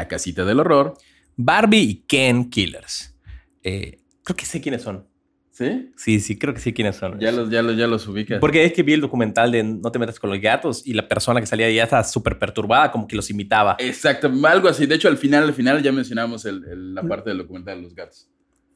La casita del horror. Barbie y Ken Killers. Eh, creo que sé quiénes son. ¿Sí? Sí, sí, creo que sé quiénes son. Ya los, ya los, ya los ubicas. Porque es que vi el documental de No te metas con los gatos y la persona que salía ahí ya estaba súper perturbada, como que los imitaba. Exacto, algo así. De hecho, al final, al final ya mencionamos el- el- la parte del documental de los gatos.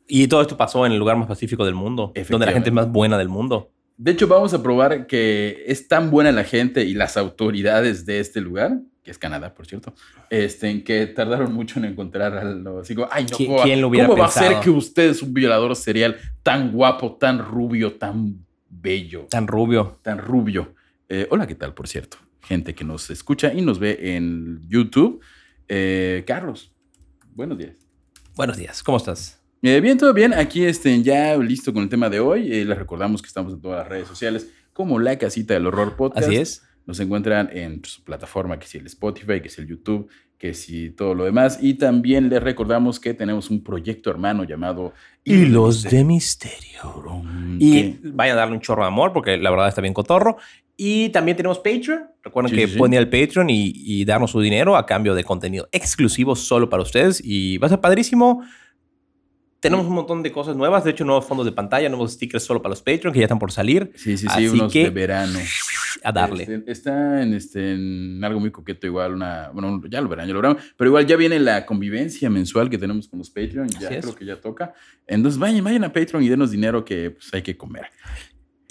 Y todo esto pasó en el lugar más pacífico del mundo, donde la gente es más buena del mundo. De hecho, vamos a probar que es tan buena la gente y las autoridades de este lugar, que es Canadá, por cierto, este, en que tardaron mucho en encontrar al así como, ay, no, ¿Qui- ¿cómo, va- quién lo hubiera ¿cómo va a ser que usted es un violador serial tan guapo, tan rubio, tan bello, Tan rubio. tan rubio? Eh, hola, ¿qué tal, por cierto? Gente que nos escucha y nos ve en YouTube. Eh, Carlos, buenos días. Buenos días, ¿cómo estás? Eh, bien, todo bien. Aquí este, ya listo con el tema de hoy. Eh, les recordamos que estamos en todas las redes sociales como La Casita del Horror Podcast. Así es. Nos encuentran en su plataforma, que es el Spotify, que es el YouTube, que si todo lo demás. Y también les recordamos que tenemos un proyecto hermano llamado Hilos de misterio. Y Y vayan a darle un chorro de amor porque la verdad está bien cotorro. Y también tenemos Patreon. Recuerden Sí, que sí. pueden ir al Patreon y, y darnos su dinero a cambio de contenido exclusivo solo para ustedes. Y va a ser padrísimo. Tenemos un montón de cosas nuevas. De hecho, nuevos fondos de pantalla, nuevos stickers solo para los Patreon que ya están por salir. sí, sí, sí, Así unos que- de verano. A darle. Este, está en, este, en algo muy coqueto, igual una. Bueno, ya lo verán, ya lo verán. Pero igual ya viene la convivencia mensual que tenemos con los Patreon. Ya creo que ya toca. Entonces vayan, vayan a Patreon y denos dinero que pues, hay que comer.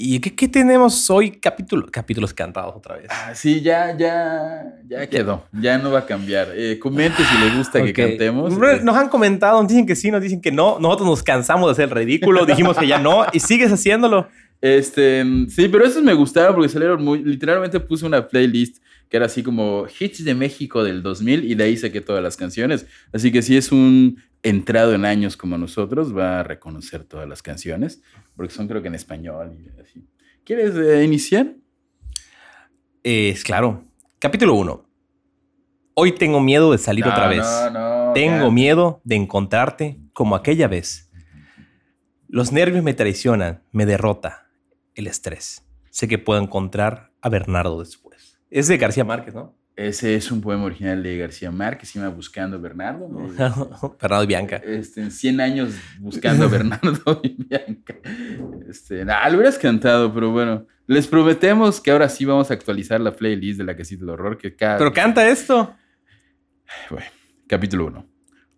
¿Y qué, qué tenemos hoy? Capítulo, capítulos cantados otra vez. Ah, sí, ya, ya, ya quedó. Ya no va a cambiar. Eh, comente si le gusta que cantemos. Eh, Nos han comentado, nos dicen que sí, nos dicen que no. Nosotros nos cansamos de hacer el ridículo, dijimos que ya no y sigues haciéndolo. Este, sí, pero esos me gustaron porque salieron muy. Literalmente puse una playlist que era así como hits de México del 2000 y de ahí saqué todas las canciones. Así que si es un entrado en años como nosotros, va a reconocer todas las canciones porque son creo que en español y así. ¿Quieres eh, iniciar? Es claro. Capítulo 1. Hoy tengo miedo de salir otra vez. No, no. Tengo miedo de encontrarte como aquella vez. Los nervios me traicionan, me derrota el estrés. Sé que puedo encontrar a Bernardo después. Es de García Márquez, ¿no? Ese es un poema original de García Márquez, se llama Buscando a Bernardo. Bernardo y Bianca. Este, en 100 años buscando a Bernardo y Bianca. Este, nah, lo hubieras cantado, pero bueno. Les prometemos que ahora sí vamos a actualizar la playlist de la casita del horror. Que cada... Pero canta esto. Bueno, capítulo 1.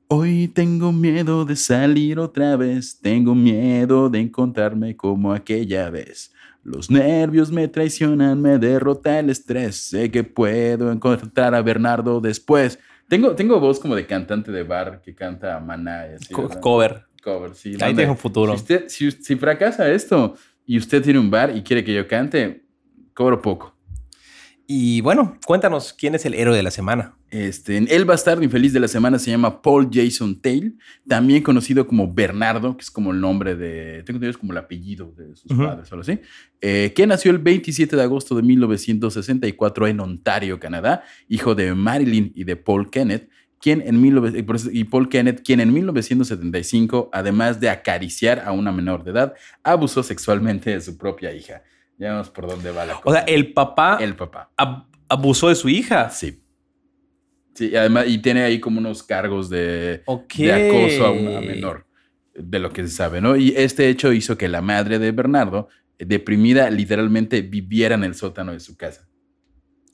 Hoy tengo miedo de salir otra vez. Tengo miedo de encontrarme como aquella vez. Los nervios me traicionan, me derrota el estrés. Sé que puedo encontrar a Bernardo después. Tengo, tengo voz como de cantante de bar que canta Maná. y así, Co- ¿verdad? cover. cover, sí. Ahí tienes un futuro. Si, usted, si, si fracasa esto y usted tiene un bar y quiere que yo cante, cobro poco. Y bueno, cuéntanos quién es el héroe de la semana. Este, el bastardo infeliz de la semana se llama Paul Jason Taylor, también conocido como Bernardo, que es como el nombre de, tengo entendido es como el apellido de sus padres, o algo así, eh, que nació el 27 de agosto de 1964 en Ontario, Canadá, hijo de Marilyn y de Paul Kenneth, quien en 19 y por eso- y Paul Kenneth, quien en 1975, además de acariciar a una menor de edad, abusó sexualmente de su propia hija. Ya vemos por dónde va la cosa. O sea, el papá el papá. ab- abusó de su hija. Sí. Sí, y además, y tiene ahí como unos cargos de, Ok. de acoso a una menor. de lo que se sabe, ¿no? Y este hecho hizo que la madre de Bernardo, deprimida, literalmente viviera en el sótano de su casa.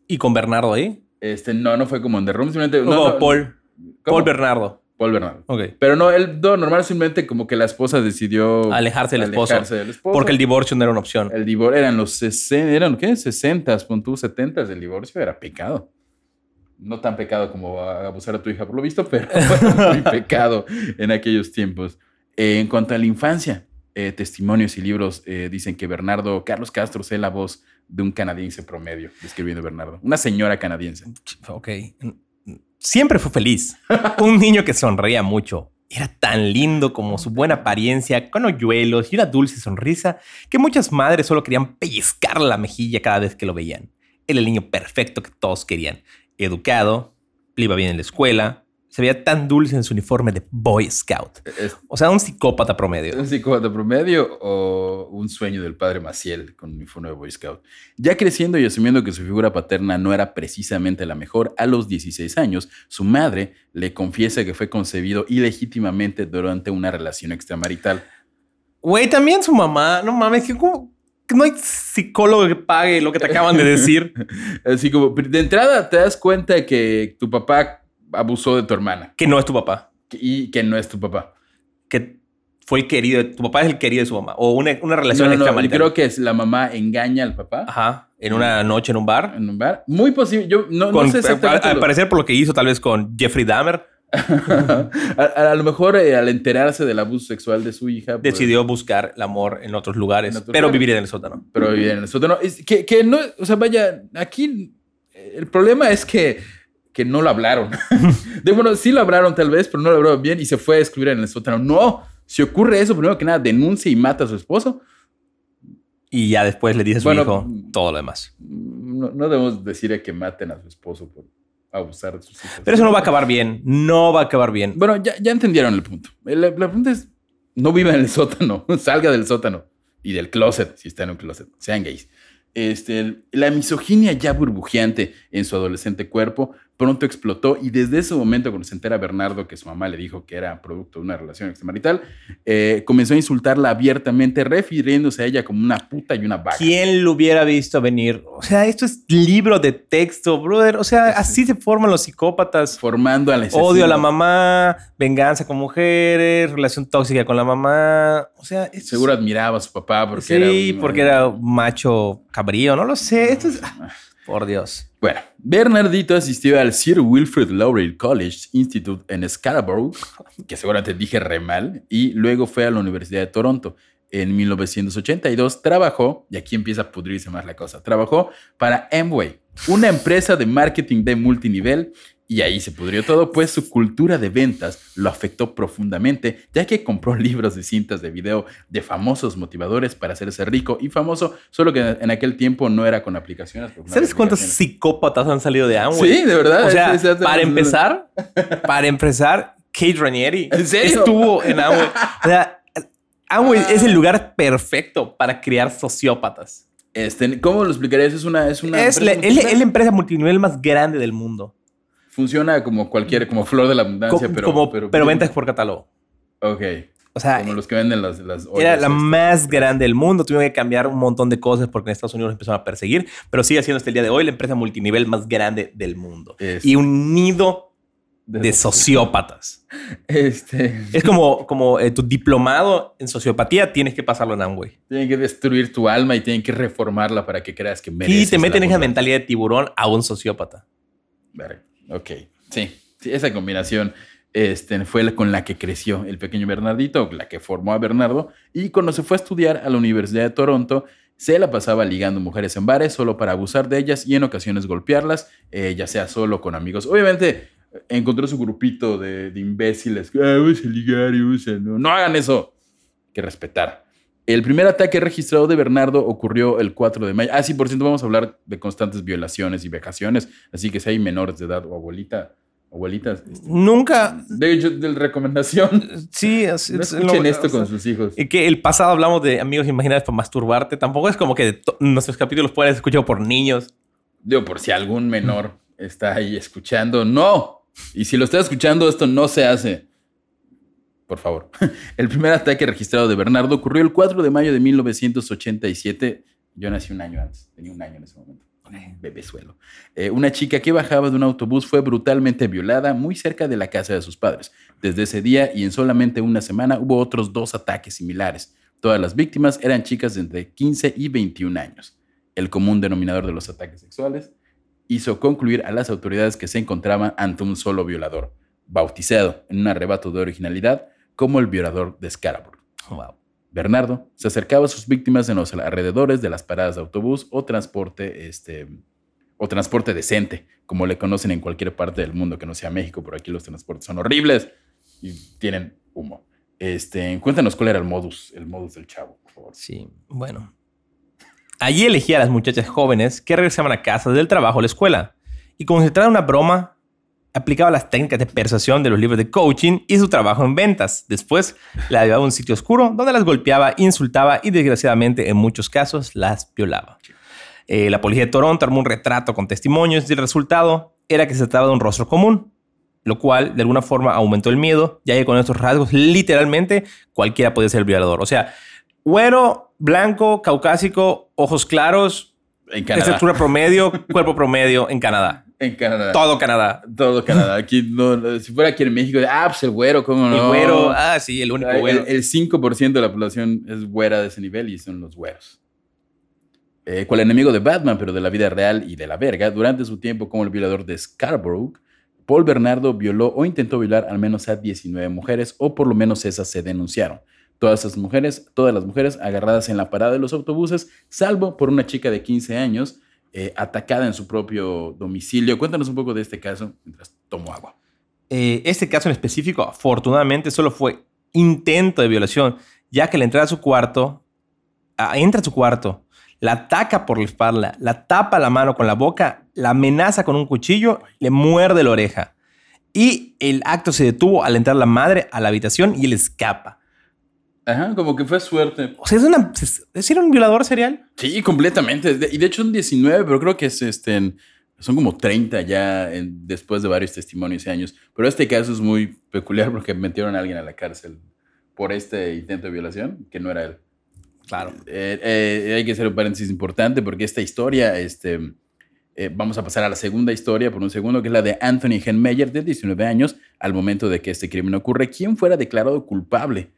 ¿Y con Bernardo ahí? Este, no, no fue como en The Room, simplemente... No, no, no, Paul. ¿cómo? Paul Bernardo. Paul Bernardo. Pero no, él, no, normal, simplemente como que la esposa decidió... Alejarse del esposo. alejarse del esposo. Porque el divorcio no era una opción. El divorcio eran los 60, eran ¿qué? 60, pon tú 70 del divorcio, era pecado. No tan pecado como abusar a tu hija por lo visto, pero muy pecado en aquellos tiempos. Eh, en cuanto a la infancia, eh, testimonios y libros eh, dicen que Bernardo, Carlos Castro, es la voz de un canadiense promedio, describiendo a Bernardo. Una señora canadiense. Ok. Siempre fue feliz. Un niño que sonreía mucho. Era tan lindo como su buena apariencia, con hoyuelos y una dulce sonrisa, que muchas madres solo querían pellizcar la mejilla cada vez que lo veían. Era el niño perfecto que todos querían. Educado, iba bien en la escuela, se veía tan dulce en su uniforme de Boy Scout. ¿Es O sea, un psicópata promedio. un psicópata promedio o un sueño del padre Maciel con un uniforme de Boy Scout? Ya creciendo y asumiendo que su figura paterna no era precisamente la mejor, a los 16 años, su madre le confiesa que fue concebido ilegítimamente durante una relación extramarital. Güey, también su mamá, no mames, que, como- que no hay psicólogo que pague lo que te acaban de decir. Así como, de entrada te das cuenta que tu papá abusó de tu hermana que no es tu papá. y que no es tu papá. que fue el querido, tu papá es el querido de su mamá, o una, una relación No, no, creo que es la mamá engaña al papá Ajá, en una noche en un bar. en un bar. Muy posible, yo no, no Con- sé exactamente. al lo- parecer por lo que hizo tal vez con Jeffrey Dahmer, a, lo mejor eh, al enterarse del abuso sexual de su hija, pues, decidió buscar el amor en otros lugares, En pero lugares. vivir en el sótano. pero vivía en el sótano. Es que, que no, o sea, vaya, aquí eh, el problema es que, que no lo hablaron. de, bueno, sí lo hablaron tal vez, pero no lo hablaron bien y se fue a escribir en el sótano. No, si ocurre eso, primero que nada, denuncia y mata a su esposo. Y ya después le dice a su Bueno, hijo todo lo demás. No, no debemos decir que maten a su esposo por abusar de sus hijos. Pero eso no va a acabar bien, no va a acabar bien. Bueno, ya, ya entendieron el punto. La, la pregunta es, no viva en el sótano, salga del sótano y del closet, si está en un closet, sean gays. Este, la misoginia ya burbujeante en su adolescente cuerpo pronto explotó y desde ese momento cuando se entera Bernardo que su mamá le dijo que era producto de una relación extramarital, eh, comenzó a insultarla abiertamente refiriéndose a ella como una puta y una vaca. ¿Quién lo hubiera visto venir? O sea, esto es libro de texto, brother. O sea, así se forman los psicópatas. Formando al Odio a la asesino. mamá, venganza con mujeres, relación tóxica con la mamá. O sea, esto es- Seguro admiraba a su papá porque sí, era un- porque era macho cabrío, no lo sé. Esto es. Por Dios. Bueno, Bernardito asistió al Sir Wilfrid Laurier College Institute en Scarborough, que seguramente dije re mal, y luego fue a la Universidad de Toronto. En 1982 trabajó, y aquí empieza a pudrirse más la cosa, trabajó para Amway, una empresa de marketing de multinivel, y ahí se pudrió todo, pues su cultura de ventas lo afectó profundamente, ya que compró libros y cintas de video de famosos motivadores para hacerse rico y famoso, solo que en aquel tiempo no era con aplicaciones. ¿Sabes cuántos psicópatas han salido de Amway? Sí, de verdad. O sea, es- es- es- para empezar, para empezar, Kate Ranieri ¿En serio? estuvo en Amway. O sea, Amway es el lugar perfecto para crear sociópatas. Este, ¿Cómo lo explicarías? Es una. Es, una Es empresa es la- es la empresa multinivel más grande del mundo. Funciona como cualquier, como flor de la abundancia, Co- pero. como, pero, ventas por catálogo. Ok. O sea, Como los que venden las. las era la más grande del mundo. Tuvieron que cambiar un montón de cosas porque en Estados Unidos empezaron a perseguir, pero sigue siendo hasta el día de hoy la empresa multinivel más grande del mundo. Y un nido de sociópatas. Este. Es como, como eh, tu diplomado en sociopatía tienes que pasarlo en Amway. Tienen que destruir tu alma y tienen que reformarla para que creas que mereces. Y te meten la esa mentalidad de tiburón a un sociópata. Verga. Ok. Sí. Sí, esa combinación este, fue la con la que creció el pequeño Bernardito, la que formó a Bernardo. Y cuando se fue a estudiar a la Universidad de Toronto, se la pasaba ligando mujeres en bares solo para abusar de ellas y en ocasiones golpearlas, eh, ya sea solo con amigos. Obviamente encontró su grupito de, de imbéciles. Ah, vamos a ligar y usa. No, no hagan eso. Que respetar. El primer ataque registrado de Bernardo ocurrió el 4 de mayo. Ah, sí, por cierto, vamos a hablar de constantes violaciones y vejaciones. Así que si hay menores de edad o abuelita, abuelitas, este, Nunca. de hecho, de recomendación, Sí, es, no es- escuchen lo- esto o sea, con sus hijos. y que el pasado hablamos de amigos imaginarios para masturbarte. Tampoco es como que nuestros capítulos pueden ser escuchados por niños. Digo, por si algún menor está ahí escuchando, no. Y si lo está escuchando, esto no se hace. Por favor. El primer ataque registrado de Bernardo ocurrió el 4 de mayo de 1987. Yo nací un año antes, tenía un año en ese momento. Bebezuelo. Eh, una chica que bajaba de un autobús fue brutalmente violada muy cerca de la casa de sus padres. Desde ese día y en solamente una semana hubo otros dos ataques similares. Todas las víctimas eran chicas de entre 15 y 21 años. El común denominador de los ataques sexuales hizo concluir a las autoridades que se encontraban ante un solo violador, bautizado en un arrebato de originalidad como el violador de Scarborough. Wow. Bernardo se acercaba a sus víctimas en los alrededores de las paradas de autobús o transporte, este, o transporte decente, como le conocen en cualquier parte del mundo que no sea México, por aquí los transportes son horribles y tienen humo. Este, cuéntanos cuál era el modus, el modus del chavo, por favor. Sí, bueno. Allí elegía a las muchachas jóvenes que regresaban a casa del trabajo o la escuela. Y de una broma, aplicaba las técnicas de persuasión de los libros de coaching y su trabajo en ventas. Después la llevaba a un sitio oscuro donde las golpeaba, insultaba y desgraciadamente en muchos casos las violaba. Eh, la policía de Toronto armó un retrato con testimonios y el resultado era que se trataba de un rostro común, lo cual de alguna forma aumentó el miedo, ya que con estos rasgos literalmente cualquiera podía ser el violador. O sea, güero, blanco, caucásico, ojos claros, En Canadá. estatura promedio, cuerpo promedio en Canadá. En Canadá. Todo Canadá. Todo Canadá. Aquí no, no, si fuera aquí en México, ah, pues el güero, ¿cómo no? El güero, ah, sí, el único El, güero. el 5% de la población es güera de ese nivel y son los güeros. Eh, cual enemigo de Batman, pero de la vida real y de la verga, durante su tiempo como el violador de Scarborough, Paul Bernardo violó o intentó violar al menos a 19 mujeres, o por lo menos esas se denunciaron. Todas esas mujeres, todas las mujeres agarradas en la parada de los autobuses, salvo por una chica de 15 años eh, atacada en su propio domicilio. Cuéntanos un poco de este caso mientras tomo agua. Eh, este caso en específico, afortunadamente, solo fue intento de violación, ya que la entrada a su cuarto, ah, entra a su cuarto, la ataca por la espalda, la tapa la mano con la boca, la amenaza con un cuchillo, le muerde la oreja. Y el acto se detuvo al entrar la madre a la habitación y él escapa. Ajá, como que fue suerte. O sea, es, una, es, era un violador serial. Sí, completamente. Y de hecho son 19, pero creo que es, este, son como 30 ya en- después de varios testimonios y años. Pero este caso es muy peculiar porque metieron a alguien a la cárcel por este intento de violación, que no era él. Claro. Eh, eh, hay que hacer un paréntesis importante porque esta historia, este, eh, vamos a pasar a la segunda historia por un segundo, que es la de Anthony Henmeyer, de 19 años, al momento de que este crimen ocurre, quien fuera declarado culpable.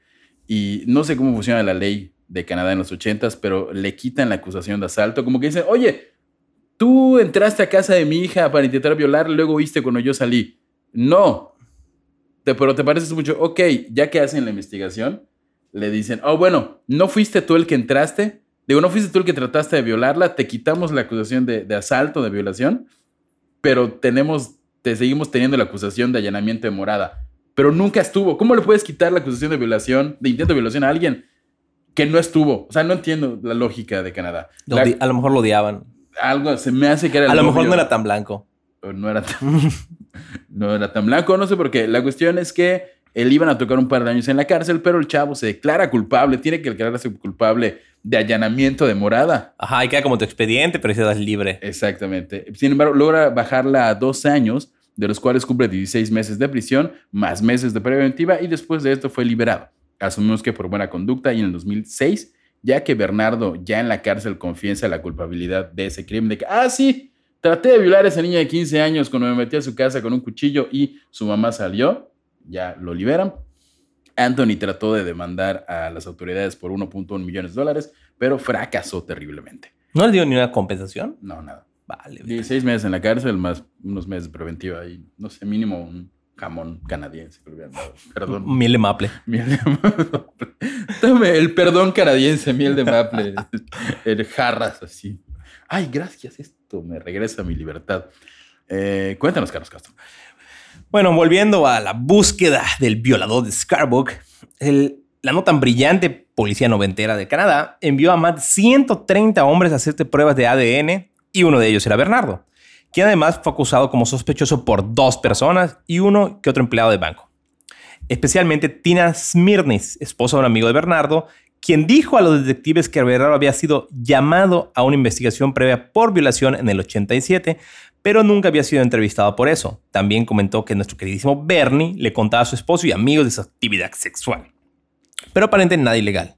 Y no sé cómo funciona la ley de Canadá en los 80s, pero le quitan la acusación de asalto, como que dicen, oye, tú entraste a casa de mi hija para intentar violar, luego viste cuando yo salí. No, te, pero te pareces mucho, ok, ya que hacen la investigación, le dicen, oh, bueno, no fuiste tú el que entraste, digo, no fuiste tú el que trataste de violarla, te quitamos la acusación de, de asalto, de violación, pero tenemos, te seguimos teniendo la acusación de allanamiento de morada, pero nunca estuvo. ¿Cómo le puedes quitar la acusación de violación, de intento de violación a alguien que no estuvo? O sea, no entiendo la lógica de Canadá. Lo La- odi- a lo mejor lo odiaban. algo se me hace que era el A lo mejor no era tan blanco. No era tan, no era tan blanco, no sé por qué. La cuestión es que él iban a tocar un par de años en la cárcel, pero el chavo se declara culpable, tiene que declararse culpable de allanamiento de morada. Ajá, y queda como tu expediente, pero si das libre. Exactamente. Sin embargo, logra bajarla a 12 años, de los cuales cumple 16 meses de prisión, más meses de preventiva, y después de esto fue liberado. Asumimos que por buena conducta y en el 2006, ya que Bernardo ya en la cárcel confiesa la culpabilidad de ese crimen, de que, ah, sí, traté de violar a esa niña de 15 años cuando me metí a su casa con un cuchillo y su mamá salió, ya lo liberan. Anthony trató de demandar a las autoridades por 1.1 millones de dólares, pero fracasó terriblemente. ¿No le dio ni una compensación? No, nada. Vale. 16 meses en la cárcel, más unos meses de preventiva y no sé, mínimo un jamón canadiense. Perdón. Miel de maple. miel de maple. Tome el perdón canadiense, miel de maple. El jarras así. Ay, gracias, esto me regresa mi libertad. Eh, cuéntanos, Carlos Castro. Bueno, volviendo a la búsqueda del violador de Scarborough, el- la no tan brillante policía noventera de Canadá envió a más de 130 hombres a hacerte pruebas de ADN y uno de ellos era Bernardo, quien además fue acusado como sospechoso por dos personas y uno que otro empleado de banco. Especialmente Tina Smirnis, esposa de un amigo de Bernardo, quien dijo a los detectives que Bernardo había sido llamado a una investigación previa por violación en el 87, pero nunca había sido entrevistado por eso. También comentó que nuestro queridísimo Bernie le contaba a su esposo y amigos de su actividad sexual. Pero aparentemente nada ilegal.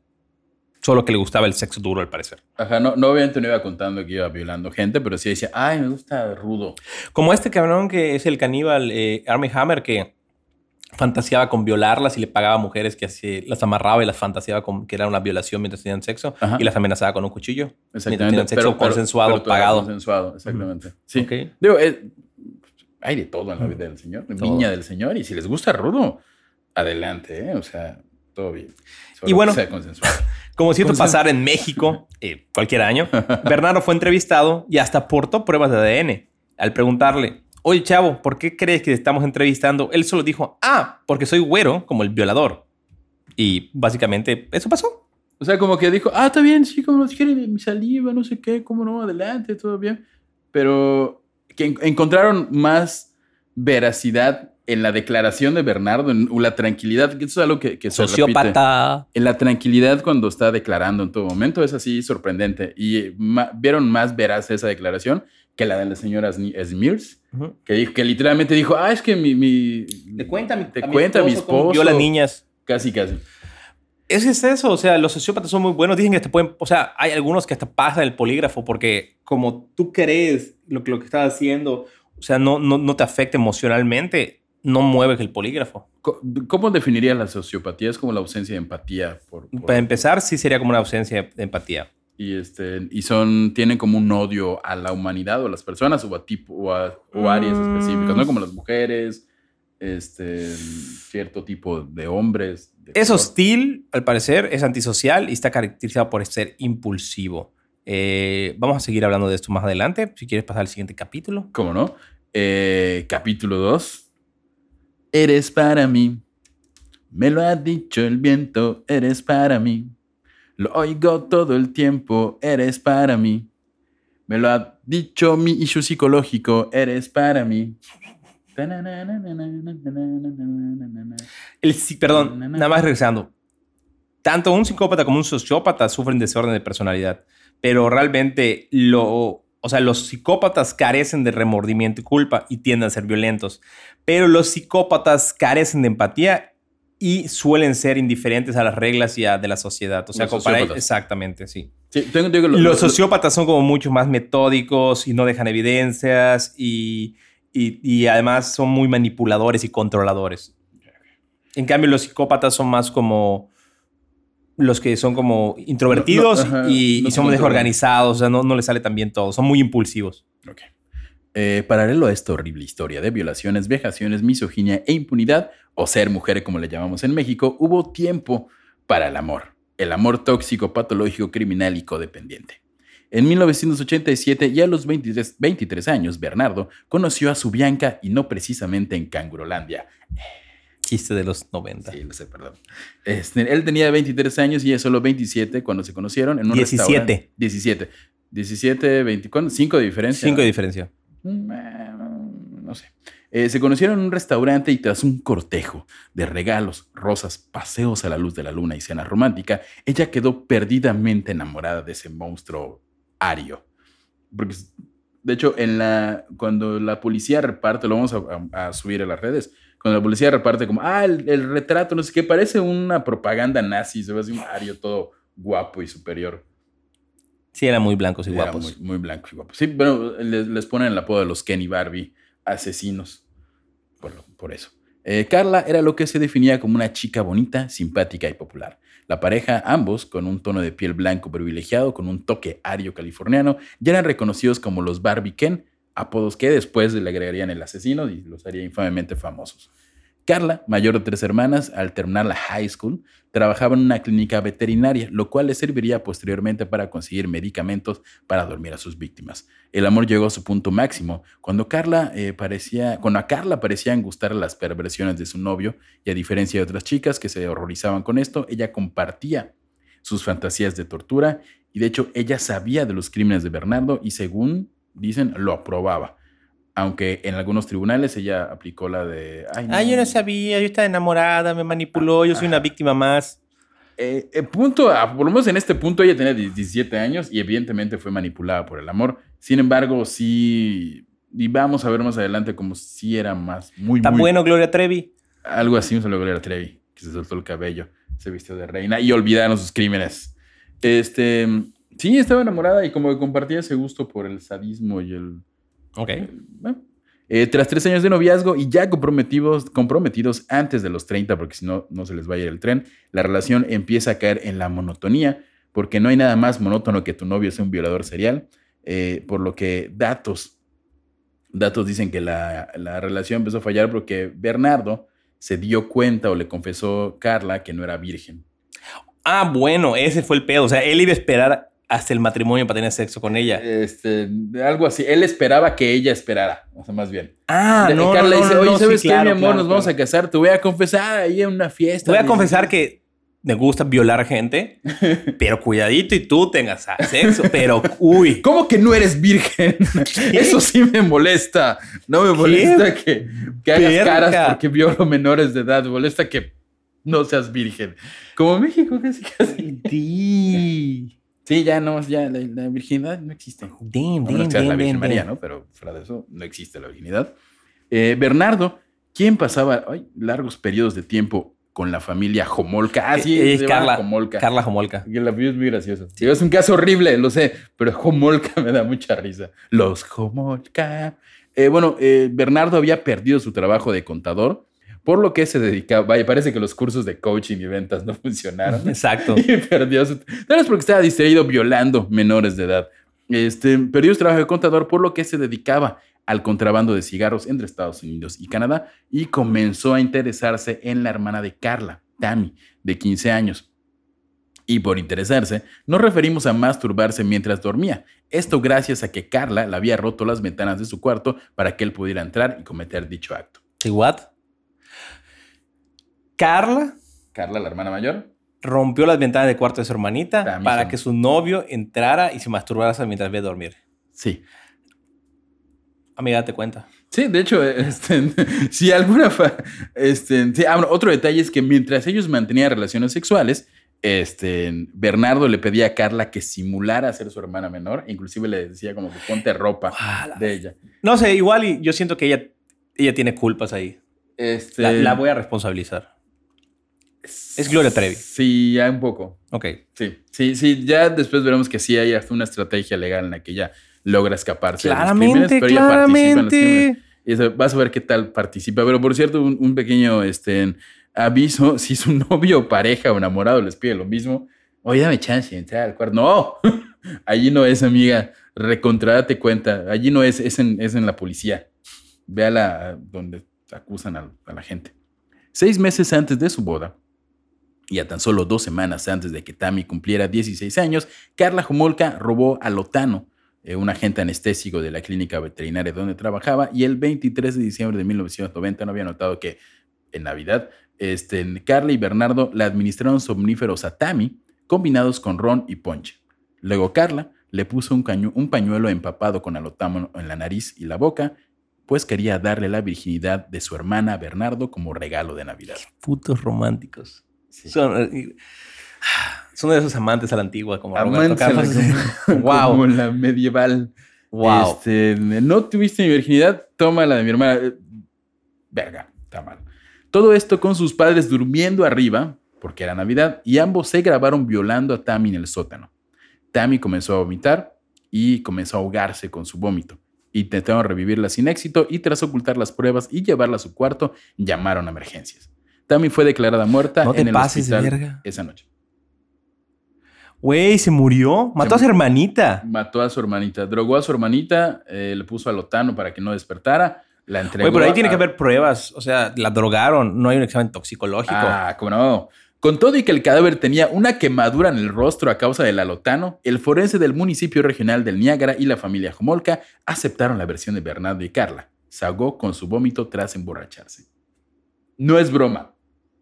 Solo que le gustaba el sexo duro, al parecer. Ajá, no, no obviamente no iba contando que iba violando gente, pero sí decía, ay, me gusta rudo. Como este cabrón que es el caníbal eh, Armie Hammer, que fantaseaba con violarlas y le pagaba a mujeres que así las amarraba y las fantaseaba con que era una violación mientras tenían sexo Ajá. y las amenazaba con un cuchillo. Mientras tenían sexo consensuado, pero todo era pagado. Consensuado, exactamente. Sí. Ok. Digo, eh, hay de todo en la vida del Señor, Todo. niña del Señor, y si les gusta rudo, adelante, ¿eh? O sea, todo bien. Solo Y bueno- que sea consensuado. Como si esto Consen- pasara en México eh, cualquier año, Bernardo fue entrevistado y hasta aportó pruebas de ADN. Al preguntarle, oye chavo, ¿por qué crees que te estamos entrevistando? Él solo dijo, ah, porque soy güero como el violador. Y básicamente eso pasó. O sea, como que dijo, ah, está bien, sí, como si quieren mi saliva, no sé qué, cómo no, adelante, todo bien. Pero que en- encontraron más veracidad en la declaración de Bernardo, en la tranquilidad, que eso es algo que, que se repite. Sociópata. En la tranquilidad cuando está declarando en todo momento es así sorprendente. Y eh, ma- vieron más veraz esa declaración que la de la señora Smears, que, dijo, que literalmente dijo, ah, es que mi... mi Te cuenta, mi, Te a cuenta mi cómo esposo. Viola niñas. Casi, casi. Es que es eso, o sea, los sociópatas son muy buenos. Dicen que te pueden, o sea, hay algunos que hasta pasan el polígrafo porque como tú crees lo que, lo que estás haciendo, o sea, no, no, no te afecta emocionalmente, no mueves el polígrafo. ¿Cómo definirías la sociopatía? Es como la ausencia de empatía. Por, por- Para empezar, sí sería como una ausencia de empatía. y este, y son, tienen como un odio a la humanidad o a las personas o a, tipo, o a o áreas Mm. específicas, ¿no? Como las mujeres, este, cierto tipo de hombres. de Es color. hostil, al parecer, es antisocial y está caracterizado por ser impulsivo. Eh, vamos a seguir hablando de esto más adelante. Si quieres pasar al siguiente capítulo. ¿Cómo no? Eh, capítulo 2. Eres para mí. Me lo ha dicho el viento, eres para mí. Lo oigo todo el tiempo, eres para mí. Me lo ha dicho mi issue psicológico, eres para mí. El, perdón, nada más regresando. Tanto un psicópata como un sociópata sufren desorden de personalidad, pero realmente lo, o sea, los psicópatas carecen de remordimiento y culpa y tienden a ser violentos, pero los psicópatas carecen de empatía y suelen ser indiferentes a las reglas y a, de la sociedad. O sea, exactamente, sí. Sí, tengo, tengo lo- Los lo- sociópatas son como mucho más metódicos y no dejan evidencias y, y- y además son muy manipuladores y controladores. En cambio, los psicópatas son más como los que son como introvertidos No, no, ajá, y, no y son desorganizados, o sea, no, no les sale tan bien todo, son muy impulsivos. Ok. Eh, paralelo a esta horrible historia de violaciones, vejaciones, misoginia e impunidad, o ser mujer como le llamamos en México, hubo tiempo para el amor. El amor tóxico, patológico, criminal y codependiente. En 1987 y a los 23, 23 años, Bernardo conoció a su Bianca y no precisamente en Cangurolandia. Chiste de los 90. Sí, lo sé, perdón. Este, él tenía 23 años y ella solo 27 cuando se conocieron en un 17. restaurante. 17. 17, 20, ¿cuándo? 5 de diferencia. Cinco ¿no? de diferencia. Mm, eh, No sé. Eh, se conocieron en un restaurante y tras un cortejo de regalos, rosas, paseos a la luz de la luna y cena romántica, ella quedó perdidamente enamorada de ese monstruo ario. Porque, de hecho, en la, cuando la policía reparte, lo vamos a, a- a subir a las redes, cuando la policía reparte como, ah, el, el retrato, no sé qué, parece una propaganda nazi, se ve así un ario todo guapo y superior. Sí, eran muy blancos y Era guapos. Muy, muy blanco y guapo. Sí, bueno, les, les ponen el apodo de los Kenny Barbie asesinos. Por, lo- por eso. Eh, Carla era lo que se definía como una chica bonita, simpática y popular. La pareja, ambos con un tono de piel blanco privilegiado, con un toque ario californiano, ya eran reconocidos como los Barbie Ken, apodos que después le agregarían el asesino y los haría infamemente famosos. Carla, mayor de tres hermanas, al terminar la high school, trabajaba en una clínica veterinaria, lo cual le serviría posteriormente para conseguir medicamentos para dormir a sus víctimas. El amor llegó a su punto máximo cuando Carla eh, parecía, cuando a Carla parecían gustar las perversiones de su novio y a diferencia de otras chicas que se horrorizaban con esto, ella compartía sus fantasías de tortura y de hecho ella sabía de los crímenes de Bernardo y según dicen lo aprobaba. Aunque en algunos tribunales ella aplicó la de... Ay, Ah, yo no sabía, yo estaba enamorada, me manipuló, yo soy una Ajá. víctima más. Eh, eh, punto, a- por lo menos en este punto ella tenía 17 años y evidentemente fue manipulada por el amor. Sin embargo, sí, y vamos a ver más adelante como si era más, muy, Tan muy, bueno, Gloria Trevi. algo así, un saludo Gloria Trevi, que se soltó el cabello, se vistió de reina y olvidaron sus crímenes. Este, sí, estaba enamorada y como que compartía ese gusto por el sadismo y el, Ok. bueno, eh, tras tres años de noviazgo y ya comprometidos, comprometidos antes de los 30, porque si no, no se les va a ir el tren, la relación empieza a caer en la monotonía, porque no hay nada más monótono que tu novio sea un violador serial, eh, por lo que datos, datos dicen que la, la relación empezó a fallar porque Bernardo se dio cuenta o le confesó Carla que no era virgen. Ah, bueno, ese fue el pedo. O sea, él iba a esperar hasta el matrimonio para tener sexo con ella. Este, algo así. Él esperaba que ella esperara, o sea, más bien. Ah, Y no, Carla no, dice, oye, no, ¿sabes sí, qué, claro, mi amor? claro, Nos vamos a casar. Te voy a confesar ahí en una fiesta. Voy a confesar que me gusta violar gente, pero cuidadito y tú tengas sexo. Pero, uy. ¿Cómo que no eres virgen? Eso sí me molesta. No me molesta que, que hagas Verga. caras porque violo menores de edad. Me molesta que no seas virgen. Como México, casi casi. Sí. Sí, ya no, ya la, la virginidad no existe. Damn, A menos damn, que seas la damn, Virgen damn, María, damn. ¿no? Pero fuera de eso, no existe la virginidad. Eh, Bernardo, quien pasaba ay, largos periodos de tiempo con la familia Jomolka. Ah, sí, Eh, llama Carla. Jomolka. Carla Jomolka. Y el apellido es muy gracioso. Digo, es un caso horrible, lo sé, pero Jomolka me da mucha risa. Los Jomolka. Eh, bueno, eh, Bernardo había perdido su trabajo de contador, por lo que se dedicaba. Vaya, parece que los cursos de coaching y ventas no funcionaron. Exacto. y perdió su. Tal vez porque estaba distraído violando menores de edad. Este, perdió su trabajo de contador, por lo que se dedicaba al contrabando de cigarros entre Estados Unidos y Canadá y comenzó a interesarse en la hermana de Carla, Tammy, de 15 años. Y por interesarse, nos referimos a masturbarse mientras dormía. Esto gracias a que Carla le había roto las ventanas de su cuarto para que él pudiera entrar y cometer dicho acto. ¿Sí, what? Carla Carla, la hermana mayor, rompió las ventanas del cuarto de su hermanita También para son- que su novio entrara y se masturbara mientras veía dormir. sí. Amiga, date cuenta. Sí, de hecho, este, si alguna... fa- Este, sí, ah, bueno, otro detalle es que mientras ellos mantenían relaciones sexuales, este, Bernardo le pedía a Carla que simulara ser su hermana menor, inclusive le decía como que ponte ropa de ella. No sé, igual y yo siento que ella, ella tiene culpas ahí. Este, La, la voy a responsabilizar. Es Gloria Trevi. Sí, ya un poco. Ok. Sí, sí, sí, ya después veremos que sí hay hasta una estrategia legal en la que ella logra escaparse. de los crímenes, Claramente, pero ella participa en los crímenes. claramente. Y eso, vas a ver qué tal participa. Pero por cierto, un, un pequeño este, aviso: si su novio pareja o enamorado les pide lo mismo, oye, dame chance de entrar al cuarto. No, allí no es, amiga. Recontradate cuenta. Allí no es, es en, es en la policía. Véala donde acusan a, a la gente. Seis meses antes de su boda, y a tan solo dos semanas antes de que Tammy cumpliera 16 años, Carla Jomolka robó a Lotano, eh, un agente anestésico de la clínica veterinaria donde trabajaba, y el 23 de diciembre de 1990 no había notado que en Navidad este, Carla y Bernardo le administraron somníferos a Tammy combinados con ron y ponche. Luego Carla le puso un, pañuelo empapado con alotamo en la nariz y la boca, pues quería darle la virginidad de su hermana Bernardo como regalo de Navidad. Putos románticos. Sí. Son, eh, son de esos amantes a la antigua, como Amantes a la-. Como wow. la medieval. Wow. Este, no tuviste mi virginidad, toma la de mi hermana. Eh, Verga, está mal. Todo esto con sus padres durmiendo arriba, porque era Navidad, y ambos se grabaron violando a Tammy en el sótano. Tammy comenzó a vomitar y comenzó a ahogarse con su vómito. Intentaron revivirla sin éxito y tras ocultar las pruebas y llevarla a su cuarto, llamaron a emergencias. Tammy fue declarada muerta No te en el pases de hospital verga. esa noche. Güey, se murió. Mató a su hermanita. Mató a su hermanita, drogó a su hermanita, eh, le puso alotano para que no despertara, la entregó. Güey, pero ahí tiene que haber pruebas. O sea, la drogaron. No hay un examen toxicológico. Ah, cómo no. Con todo y que el cadáver tenía una quemadura en el rostro a causa del alotano, el forense del municipio regional del Niágara y la familia Jomolka aceptaron la versión de Bernardo y Carla. Se ahogó con su vómito tras emborracharse. No es broma.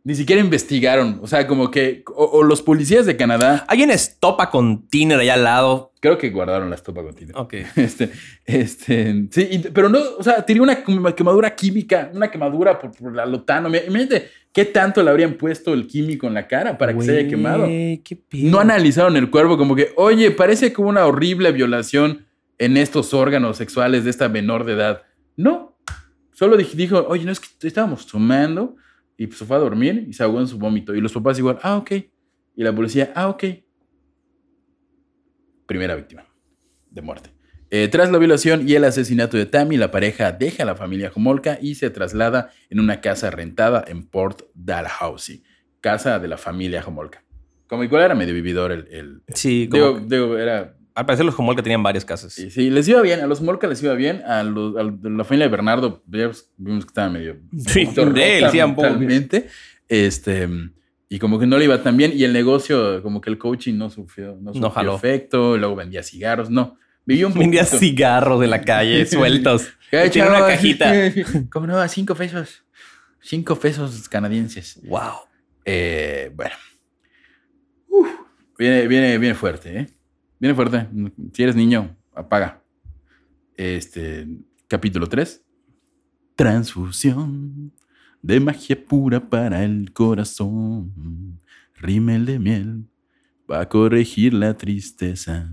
Ni siquiera investigaron. O sea, como que. O, o los policías de Canadá. Hay una estopa con tiner allá al lado. Creo que guardaron la estopa continua. Ok. Este, este, sí, y- pero no, o sea, tenía una quem- quemadura química, una quemadura por, por la lotano. Imagínate ¿Qué tanto le habrían puesto el químico en la cara para que se haya quemado? Qué. No analizaron el cuerpo como que, oye, parece como una horrible violación en estos órganos sexuales de esta menor de edad. No. Solo dij- dijo, oye, no es que estábamos tomando y pues se fue a dormir y se ahogó en su vómito. Y los papás igual, ah, ok. Y la policía, ah, ok. Primera víctima de muerte. Eh, tras la violación y el asesinato de Tammy, la pareja deja a la familia Homolka y se traslada en una casa rentada en Port Dalhousie, casa de la familia Homolka. Como igual era medio vividor el... el- Sí, como digo, era... al parecer los Homolka tenían varias casas. Sí, sí, les iba bien, a los Homolka les iba bien, a, los- a la familia de Bernardo vimos que estaba medio... Sí, de él, sí, mentalmente. Este... Y como que no le iba tan bien. Y el negocio, como que el coaching no sufrió, no sufrió jaló. efecto. Luego vendía cigarros. No. Vivió un Vendía poquito. cigarros de la calle sueltos. ¿Qué, Tiene una cajita. ¿Cómo no? Cinco pesos. Cinco pesos canadienses. Wow. Eh, bueno. Uf, viene, viene, viene fuerte, ¿eh? Viene fuerte. Si eres niño, apaga. Este, capítulo 3. Transfusión de magia pura para el corazón. Rímel de miel va a corregir la tristeza.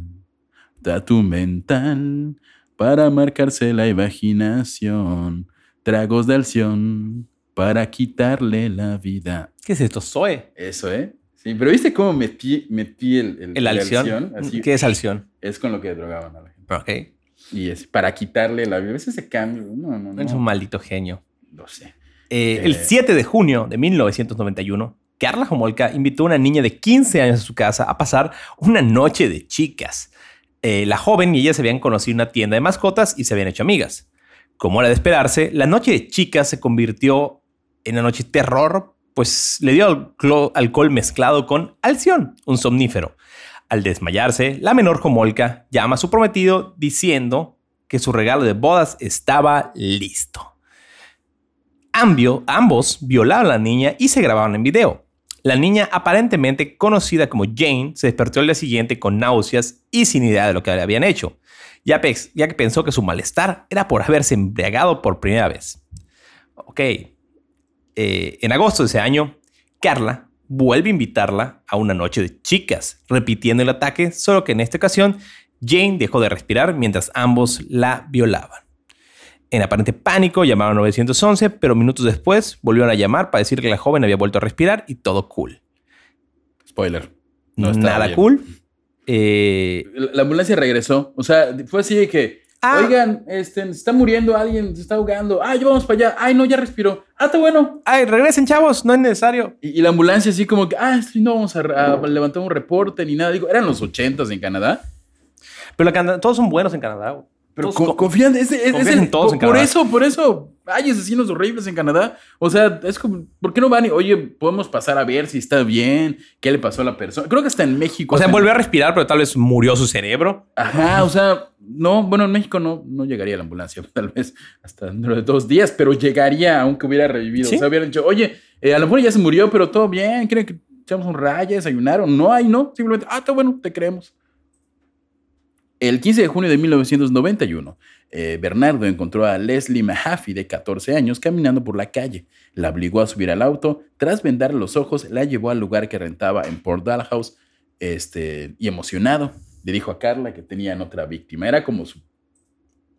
Tatu mental para marcarse la imaginación. Tragos de alción para quitarle la vida. ¿Qué es esto? Zoe. Eso, ¿eh? Sí, pero ¿viste cómo metí, metí el, el, ¿El alción? Así, ¿Qué es alción? es con lo que drogaban a la gente. Ok. Y es para quitarle la vida. A veces ese cambio, no, no, no. Eres un maldito genio. No sé. Eh, Eh. El 7 de junio de 1991, Carla Homolka invitó a una niña de 15 años a su casa a pasar una noche de chicas. Eh, la joven y ella se habían conocido en una tienda de mascotas y se habían hecho amigas. Como era de esperarse, la noche de chicas se convirtió en una noche terror, pues le dio alcohol mezclado con alción, un somnífero. Al desmayarse, la menor Homolka llama a su prometido diciendo que su regalo de bodas estaba listo. Ambio- ambos violaron a la niña y se grabaron en video. La niña, aparentemente conocida como Jane, se despertó el día siguiente con náuseas y sin idea de lo que le habían hecho, ya, ya que pensó que su malestar era por haberse embriagado por primera vez. Ok. Eh, en agosto de ese año, Carla vuelve a invitarla a una noche de chicas, repitiendo el ataque, solo que en esta ocasión Jane dejó de respirar mientras ambos la violaban. En aparente pánico llamaron a 911, pero minutos después volvieron a llamar para decir que la joven había vuelto a respirar y todo cool. Spoiler. No Nada bien. cool. Eh, La, la ambulancia regresó. O sea, fue así de que, Ah. oigan, este, se está muriendo alguien, se está ahogando. Ay, ya vamos para allá. Ay, no, ya respiró. Ah, está bueno. ay, regresen, chavos, no es necesario. Y, y la ambulancia así como que, ah, no vamos a, a levantar un reporte ni nada. Digo, eran los ochentas en Canadá. Pero la Canadá- todos son buenos en Canadá. güey. Pero co- co- confían, es, es- es confían el- en todos por, en por eso, por eso hay asesinos horribles en Canadá. O sea, es como, ¿por qué no van y, oye, podemos pasar a ver si está bien, qué le pasó a la persona? Creo que hasta en México. o sea, volvió a respirar, pero tal vez murió su cerebro. Ajá, o sea, no, bueno, en México no, no llegaría la ambulancia, tal vez hasta dentro de dos días, pero llegaría aunque hubiera revivido. Sí. O sea, hubieran dicho, oye, eh, a lo mejor ya se murió, pero todo bien, ¿quieren que echamos un raya, desayunaron? No hay, no, simplemente, ah, está bueno, te creemos. El 15 de junio de 1991, eh, Bernardo encontró a Leslie Mahaffey, de 14 años, caminando por la calle. La obligó a subir al auto. Tras vendar los ojos, la llevó al lugar que rentaba en Port Dalhouse. Este, y emocionado, le dijo a Carla que tenían otra víctima. Era como su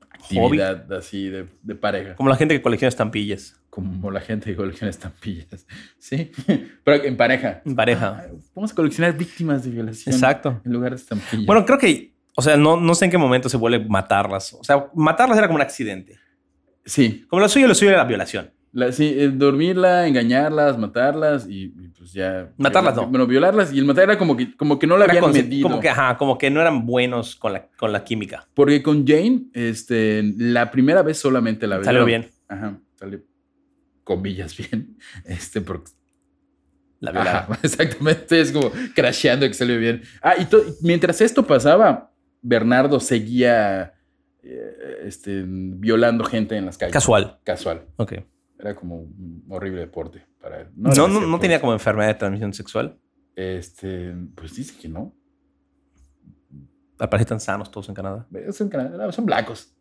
actividad así de, de pareja. Como la gente que colecciona estampillas Como la gente que colecciona estampillas. Sí, pero en pareja. en pareja. Ah, Vamos a coleccionar víctimas de violación. Exacto. En lugar de estampillas. Bueno, creo que, o sea, no, no sé en qué momento se vuelve matarlas. O sea, matarlas era como un accidente. sí, Como lo suyo, lo suyo era la violación. La- sí, eh, dormirla, engañarlas, matarlas y, y pues ya. Matarlas no. Bueno, violarlas y el matar era como que, como que no la Era habían medido. Como que, ajá, como que no eran buenos con la, con la química. Porque con Jane, este, la primera vez solamente la Salió violaron. bien. Ajá, salió comillas bien. Este, porque. La violaron. Ajá, exactamente, es como crasheando que salió bien. Ah, y mientras esto pasaba, Bernardo seguía eh, este, violando gente en las calles. Casual. Casual. Ok. Era como un horrible deporte para él. No, no, no tenía como enfermedad de transmisión sexual. Este, pues dice que no. Al parecer están sanos todos en Canadá. Son, cana- son blancos.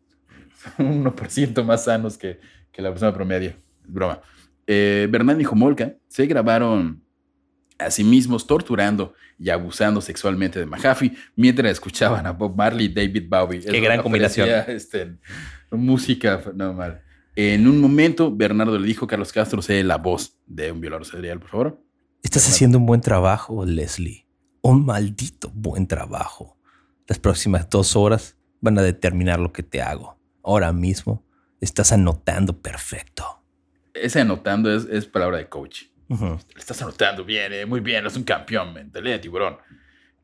Son un 1% más sanos que, que la persona promedio. Es broma. Eh, Bernardo y Homolka se grabaron a sí mismos torturando y abusando sexualmente de Mahaffey mientras escuchaban a Bob Marley y David Bowie. Qué gran combinación. este, música normal. En un momento, Bernardo le dijo a Carlos Castro, sé la voz de un violador serial, por favor. Estás haciendo un buen trabajo, Leslie. Un maldito buen trabajo. Las próximas dos horas van a determinar lo que te hago. Ahora mismo estás anotando perfecto. Ese anotando es, es palabra de coach. Le estás anotando bien, eh, muy bien, es un campeón, mentalidad de tiburón.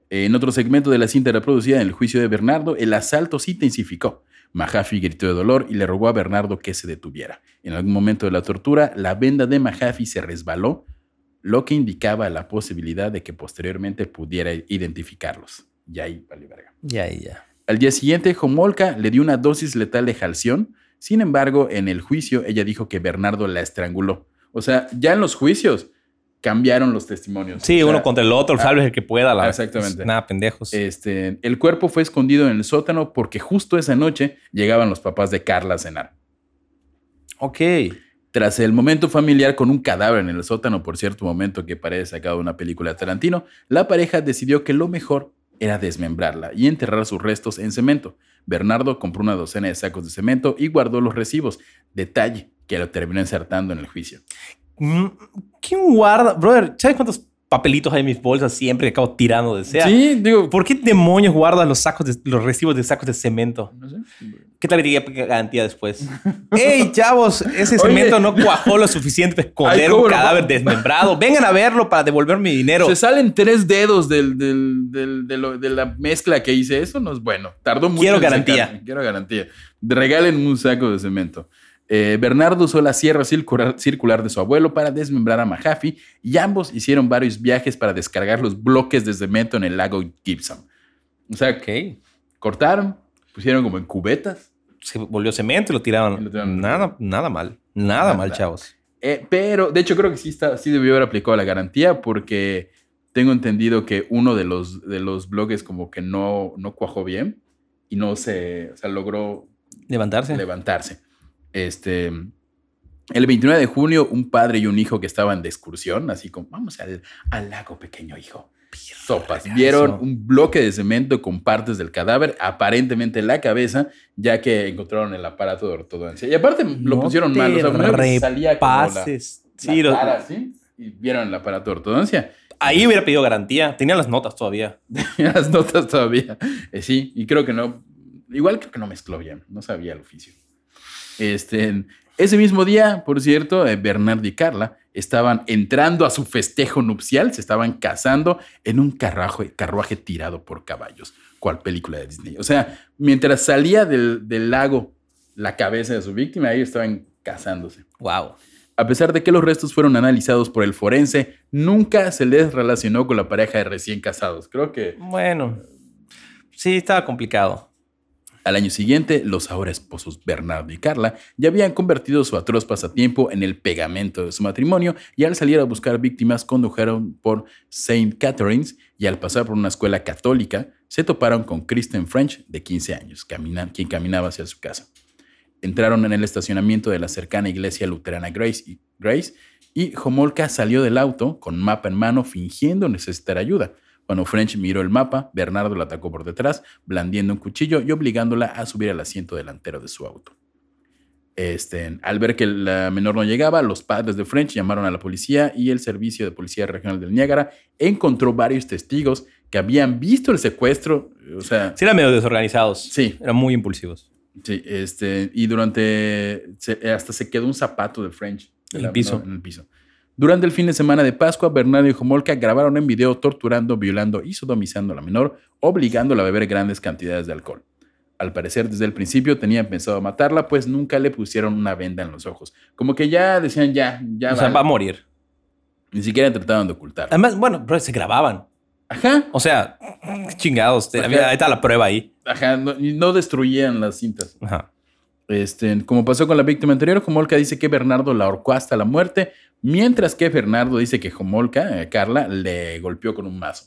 En otro segmento de la cinta reproducida en el juicio de Bernardo, el asalto se intensificó. Mahaffey gritó de dolor y le rogó a Bernardo que se detuviera. En algún momento de la tortura, la venda de Mahaffey se resbaló, lo que indicaba la posibilidad de que posteriormente pudiera identificarlos. Y ahí, vale, verga. Ya, ya. Al día siguiente, Homolka le dio una dosis letal de jalción. Sin embargo, en el juicio, ella dijo que Bernardo la estranguló. O sea, ya en los juicios cambiaron los testimonios. Sí, O sea, uno contra el otro, salve el que pueda. La, Exactamente. Nada, pendejos. Este, el cuerpo fue escondido en el sótano porque justo esa noche llegaban los papás de Carla a cenar. ok. Tras el momento familiar con un cadáver en el sótano, por cierto momento que parece sacado de una película de Tarantino, la pareja decidió que lo mejor era desmembrarla y enterrar sus restos en cemento. Bernardo compró una docena de sacos de cemento y guardó los recibos, detalle que lo terminó insertando en el juicio. Mm, ¿Quién guarda? Brother, ¿sabes cuántos papelitos hay en mis bolsas siempre que acabo tirando de sea? sí, digo, ¿Por qué demonios guardas los sacos de, los recibos de sacos de cemento? no sé. ¿Qué tal que diga garantía después? ¡Ey, chavos! Ese Oye. cemento no cuajó lo suficiente para esconder Ay, ¿cómo un no? cadáver desmembrado. Vengan a verlo para devolver mi dinero. Se salen tres dedos del, del- del- de, lo- de la mezcla que hice. Eso no es bueno. Tardó mucho. Quiero garantía. Quiero garantía. Regalen un saco de cemento. Eh, Bernardo usó la sierra circular, de su abuelo para desmembrar a Mahaffey y ambos hicieron varios viajes para descargar los bloques de cemento en el lago Gibson. O sea, Ok. cortaron, pusieron como en cubetas. Se volvió cemento y lo tiraron. Y lo. Nada, nada mal. Nada, Nada. mal, chavos. Eh, pero, de hecho, creo que sí, está, sí debió haber aplicado la garantía porque tengo entendido que uno de los, de los bloques como que no, no cuajó bien y no se, o sea, logró Levantarse. levantarse. Este, el 29 de junio, un padre y un hijo que estaban de excursión, así como, vamos al, al lago pequeño, hijo. Sopas. Vieron un bloque de cemento con partes del cadáver, aparentemente en la cabeza, ya que encontraron el aparato de ortodoncia. Y aparte lo pusieron mal, o sea, que salía como la- repases. la Sí, cara así, y vieron el aparato de ortodoncia. ahí hubiera pedido garantía. Tenían las notas todavía. Las notas todavía. Eh, sí, y creo que no. Igual creo que no mezcló bien. No sabía el oficio. Este, ese mismo día, por cierto, eh, Bernardo y Carla estaban entrando a su festejo nupcial. Se estaban casando en un carruaje, carruaje tirado por caballos. ¿Cuál película de Disney? O sea, mientras salía del, del lago la cabeza de su víctima, ahí estaban casándose. Wow. A pesar de que los restos fueron analizados por el forense, nunca se les relacionó con la pareja de recién casados. Creo que Bueno. Sí, estaba complicado. Al año siguiente, los ahora esposos Bernardo y Carla ya habían convertido su atroz pasatiempo en el pegamento de su matrimonio y al salir a buscar víctimas condujeron por St. Catherine's y al pasar por una escuela católica se toparon con Kristen French de 15 años, quien caminaba hacia su casa. Entraron en el estacionamiento de la cercana iglesia luterana Grace y, Grace y Homolka salió del auto con mapa en mano fingiendo necesitar ayuda. Cuando French miró el mapa, Bernardo la atacó por detrás, blandiendo un cuchillo y obligándola a subir al asiento delantero de su auto. Este, al ver que la menor no llegaba, los padres de French llamaron a la policía y el Servicio de Policía Regional del Niágara encontró varios testigos que habían visto el secuestro. O sea, Sí, eran medio desorganizados. Sí. Eran muy impulsivos. Sí, este, y durante, hasta se quedó un zapato de French En el piso. menor en el piso. Durante el fin de semana de Pascua, Bernardo y Homolka grabaron en video torturando, violando y sodomizando a la menor, obligándola a beber grandes cantidades de alcohol. Al parecer, desde el principio tenían pensado matarla, pues nunca le pusieron una venda en los ojos. Como que ya decían, ya, ya. o sea, va a morir. Ni siquiera trataban de ocultar. Además, bueno, bro, se grababan. Ajá, O sea, chingados. Ajá. Ahí está la prueba ahí. ajá, no, no destruían las cintas. Ajá. Este, como pasó con la víctima anterior, Homolka dice que Bernardo la ahorcó hasta la muerte, mientras que Bernardo dice que Homolka, eh, Carla, le golpeó con un mazo.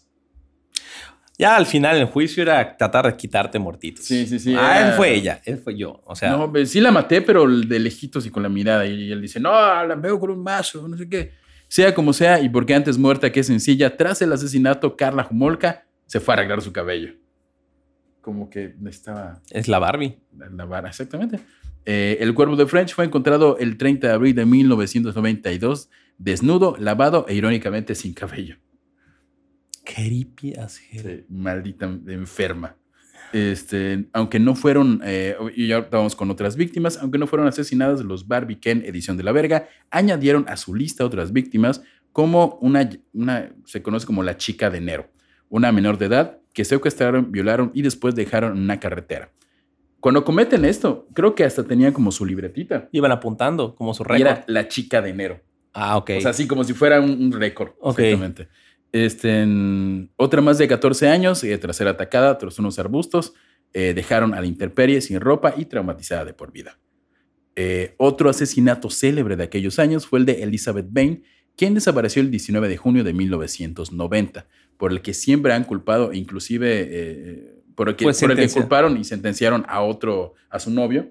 Ya al final el juicio era tratar de quitarte mortitos. Sí, sí, sí, Ah, era- él fue ella, él fue yo. O sea, no, pues, sí la maté, pero de lejitos y con la mirada. Y él dice, no, la veo con un mazo, no sé qué. Sea como sea, y porque antes muerta que sencilla, tras el asesinato, Carla Jumolka se fue a arreglar su cabello. Como que estaba es la Barbie. la vara, exactamente. Eh, el cuerpo de French fue encontrado el 30 de abril de 1992, desnudo, lavado e irónicamente sin cabello. Creepy as hell. Sí, maldita enferma. Este, aunque no fueron, eh, y ya vamos con otras víctimas, aunque no fueron asesinadas, los Barbie Ken Edición de la Verga añadieron a su lista otras víctimas como una, una, se conoce como la chica de enero, una menor de edad que secuestraron, violaron y después dejaron en una carretera. Cuando cometen esto, creo que hasta tenían como su libretita. Iban apuntando como su Y récord. era la chica de enero. Ah, ok. O sea, así como si fuera un, un récord. Ok. Exactamente. Este, en- otra más de 14 años, eh, tras ser atacada tras unos arbustos, eh, dejaron a la intemperie sin ropa y traumatizada de por vida. Eh, otro asesinato célebre de aquellos años fue el de Elizabeth Bain, quien desapareció el 19 de junio de 1990, por el que siempre han culpado, inclusive eh, por el que, Fue por el que culparon y sentenciaron a otro, a su novio.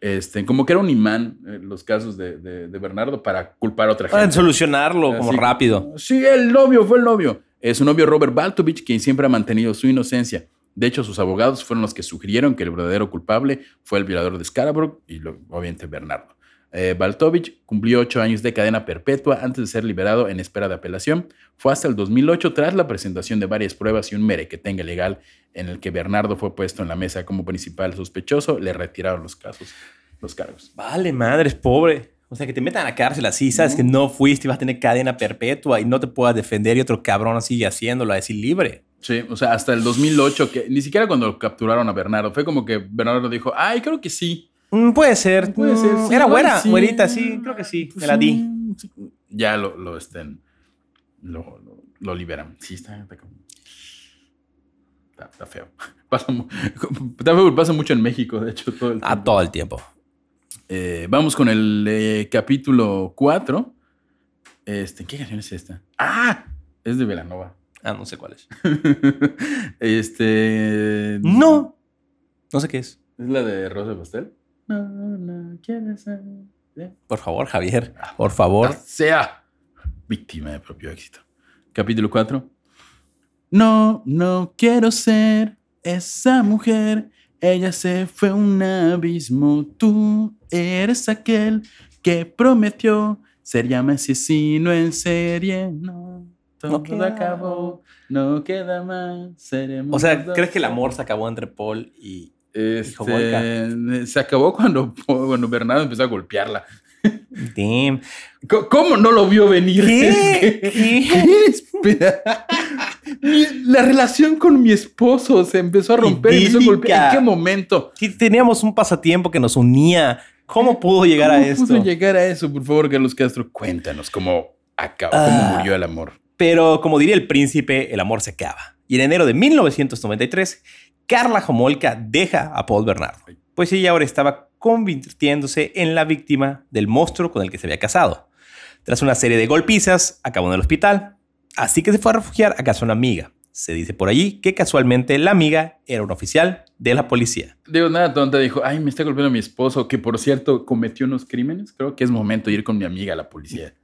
Este, como que era un imán eh, los casos de, de- de Bernardo para culpar a otra gente. Solucionarlo como rápido. Sí, el novio fue el novio. Es su novio Robert Baltovich, quien siempre ha mantenido su inocencia. De hecho, sus abogados fueron los que sugirieron que el verdadero culpable fue el violador de Scarborough y lo- obviamente Bernardo. Eh, Baltovich cumplió ocho años de cadena perpetua antes de ser liberado en espera de apelación. Fue hasta el 2008, tras la presentación de varias pruebas y un merequetengue legal en el que Bernardo fue puesto en la mesa como principal sospechoso, le retiraron los casos, los cargos. Vale, madre, es pobre. O sea, que te metan a la cárcel así, sabes que no fuiste y vas a tener cadena perpetua y no te puedas defender y otro cabrón sigue haciéndolo, a decir libre. Sí, o sea, hasta el 2008, que ni siquiera cuando capturaron a Bernardo, fue como que Bernardo dijo, ay, creo que sí. Mm, puede ser. Puede ser, Mm, sí, Era buena, sí. güerita, sí, creo que sí. Me la di. Sí. Ya lo, lo estén, lo, lo, lo liberan. Sí, está, está, como- está, está feo. Pasa, mu- está feo, pasa mucho en México, de hecho, todo el A tiempo. todo el tiempo. Eh, vamos con el eh, capítulo 4. Este, ¿Qué canción es esta? ¡Ah! Es de Velanova. Ah, no sé cuál es. este. No. No sé qué es. ¿Es la de Rosa Pastel? No, no, quieres ser. Por favor, Javier. Por favor. Sea víctima de propio éxito. Capítulo 4. No, no quiero ser esa mujer. Ella se fue un abismo. Tú eres aquel que prometió ser ya asesino en serie. No, todo No queda- acabó. No queda más. Seremos O sea. ¿crees que el amor se acabó entre Paul y. Este, se acabó cuando, cuando Bernardo empezó a golpearla. Damn. ¿Cómo no lo vio venir? ¿Qué? ¿Qué? Mi- La relación con mi esposo se empezó a romper y empezó a golpear. ¿En qué momento? Teníamos un pasatiempo que nos unía. ¿Cómo pudo llegar a ¿Cómo esto? pudo llegar a eso? Por favor, Carlos Castro, cuéntanos cómo acabó, Ah. cómo murió el amor. Pero como diría el príncipe, el amor se acaba. Y en enero de 1993, Carla Homolka deja a Paul Bernardo, pues ella ahora estaba convirtiéndose en la víctima del monstruo con el que se había casado. Tras una serie de golpizas, acabó en el hospital, así que se fue a refugiar a casa de una amiga. Se dice por allí que casualmente la amiga era un oficial de la policía. Digo, nada tonta, dijo, ay, me está golpeando mi esposo, que por cierto cometió unos crímenes. Creo que es momento de ir con mi amiga a la policía.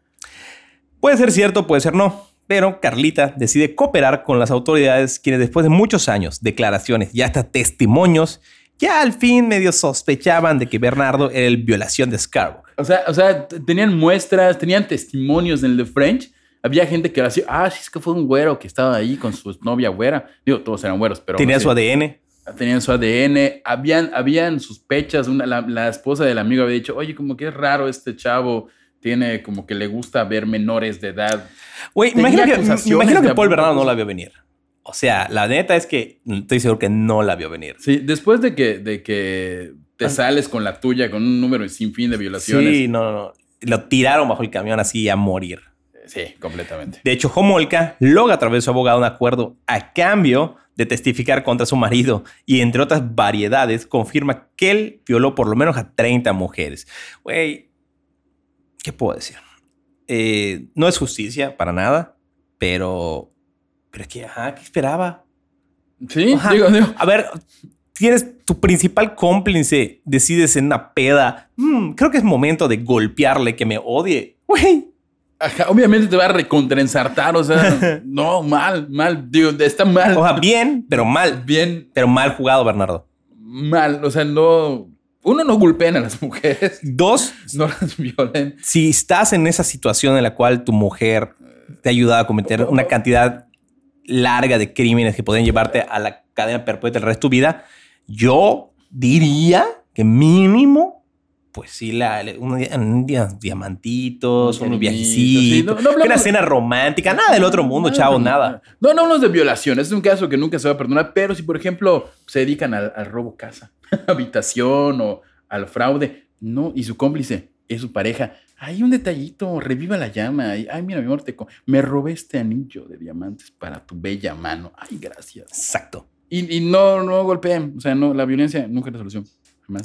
Puede ser cierto, puede ser no. Pero Carlita decide cooperar con las autoridades, quienes después de muchos años, declaraciones y hasta testimonios, ya al fin medio sospechaban de que Bernardo era el violación de Scarborough. O sea, o sea, tenían muestras, tenían testimonios en de French. Había gente que decía, ah, sí, es que fue un güero que estaba ahí con su novia güera. Digo, todos eran güeros, pero... Tenía su ADN. Tenían su ADN. Habían, habían sospechas. Una, la, la esposa del amigo había dicho, oye, como que es raro este chavo. Tiene como que le gusta ver menores de edad. Güey, imagino que, imagino que Paul. Bernardo no la vio venir. O sea, la neta es que estoy seguro que no la vio venir. Sí, después de que, de que te Ah. sales con la tuya, con un número sin fin de violaciones. Sí, no, no, no. Lo tiraron bajo el camión así a morir. Sí, completamente. De hecho, Homolka logra a través de su abogado un acuerdo a cambio de testificar contra su marido y entre otras variedades confirma que él violó por lo menos a 30 mujeres. Güey, ¿qué puedo decir? Eh, no es justicia para nada, pero, pero es que, ajá, ¿qué esperaba? Sí, digo, digo. A ver, tienes tu principal cómplice, decides en una peda. "Mm, creo que es momento de golpearle que me odie. Güey, Ajá, obviamente te va a recontraensartar, o sea, no, mal, mal, digo, está mal. o sea, bien, pero mal. Bien Pero mal jugado, Bernardo. mal, o sea, no, uno no golpea a las mujeres, Dos, no las violen. si estás en esa situación en la cual tu mujer te ha ayudado a cometer una cantidad larga de crímenes que pueden llevarte a la cadena perpetua el resto de tu vida, yo diría que mínimo, pues sí, la, unos dia- un dia- diamantitos, Un unos viajecitos, sí, no- no una cena romántica, nada del otro mundo, chavo, nada. No, no hablamos de violación, es un caso que nunca se va a perdonar, pero si por ejemplo se dedican al, al robo casa, habitación o al fraude, no, y su cómplice es su pareja, hay un detallito, reviva la llama, ay, mira mi amor, te me robé este anillo de diamantes para tu bella mano, ay, gracias. Exacto. Y, y no, no golpeen, o sea, no, la violencia nunca es la solución, jamás.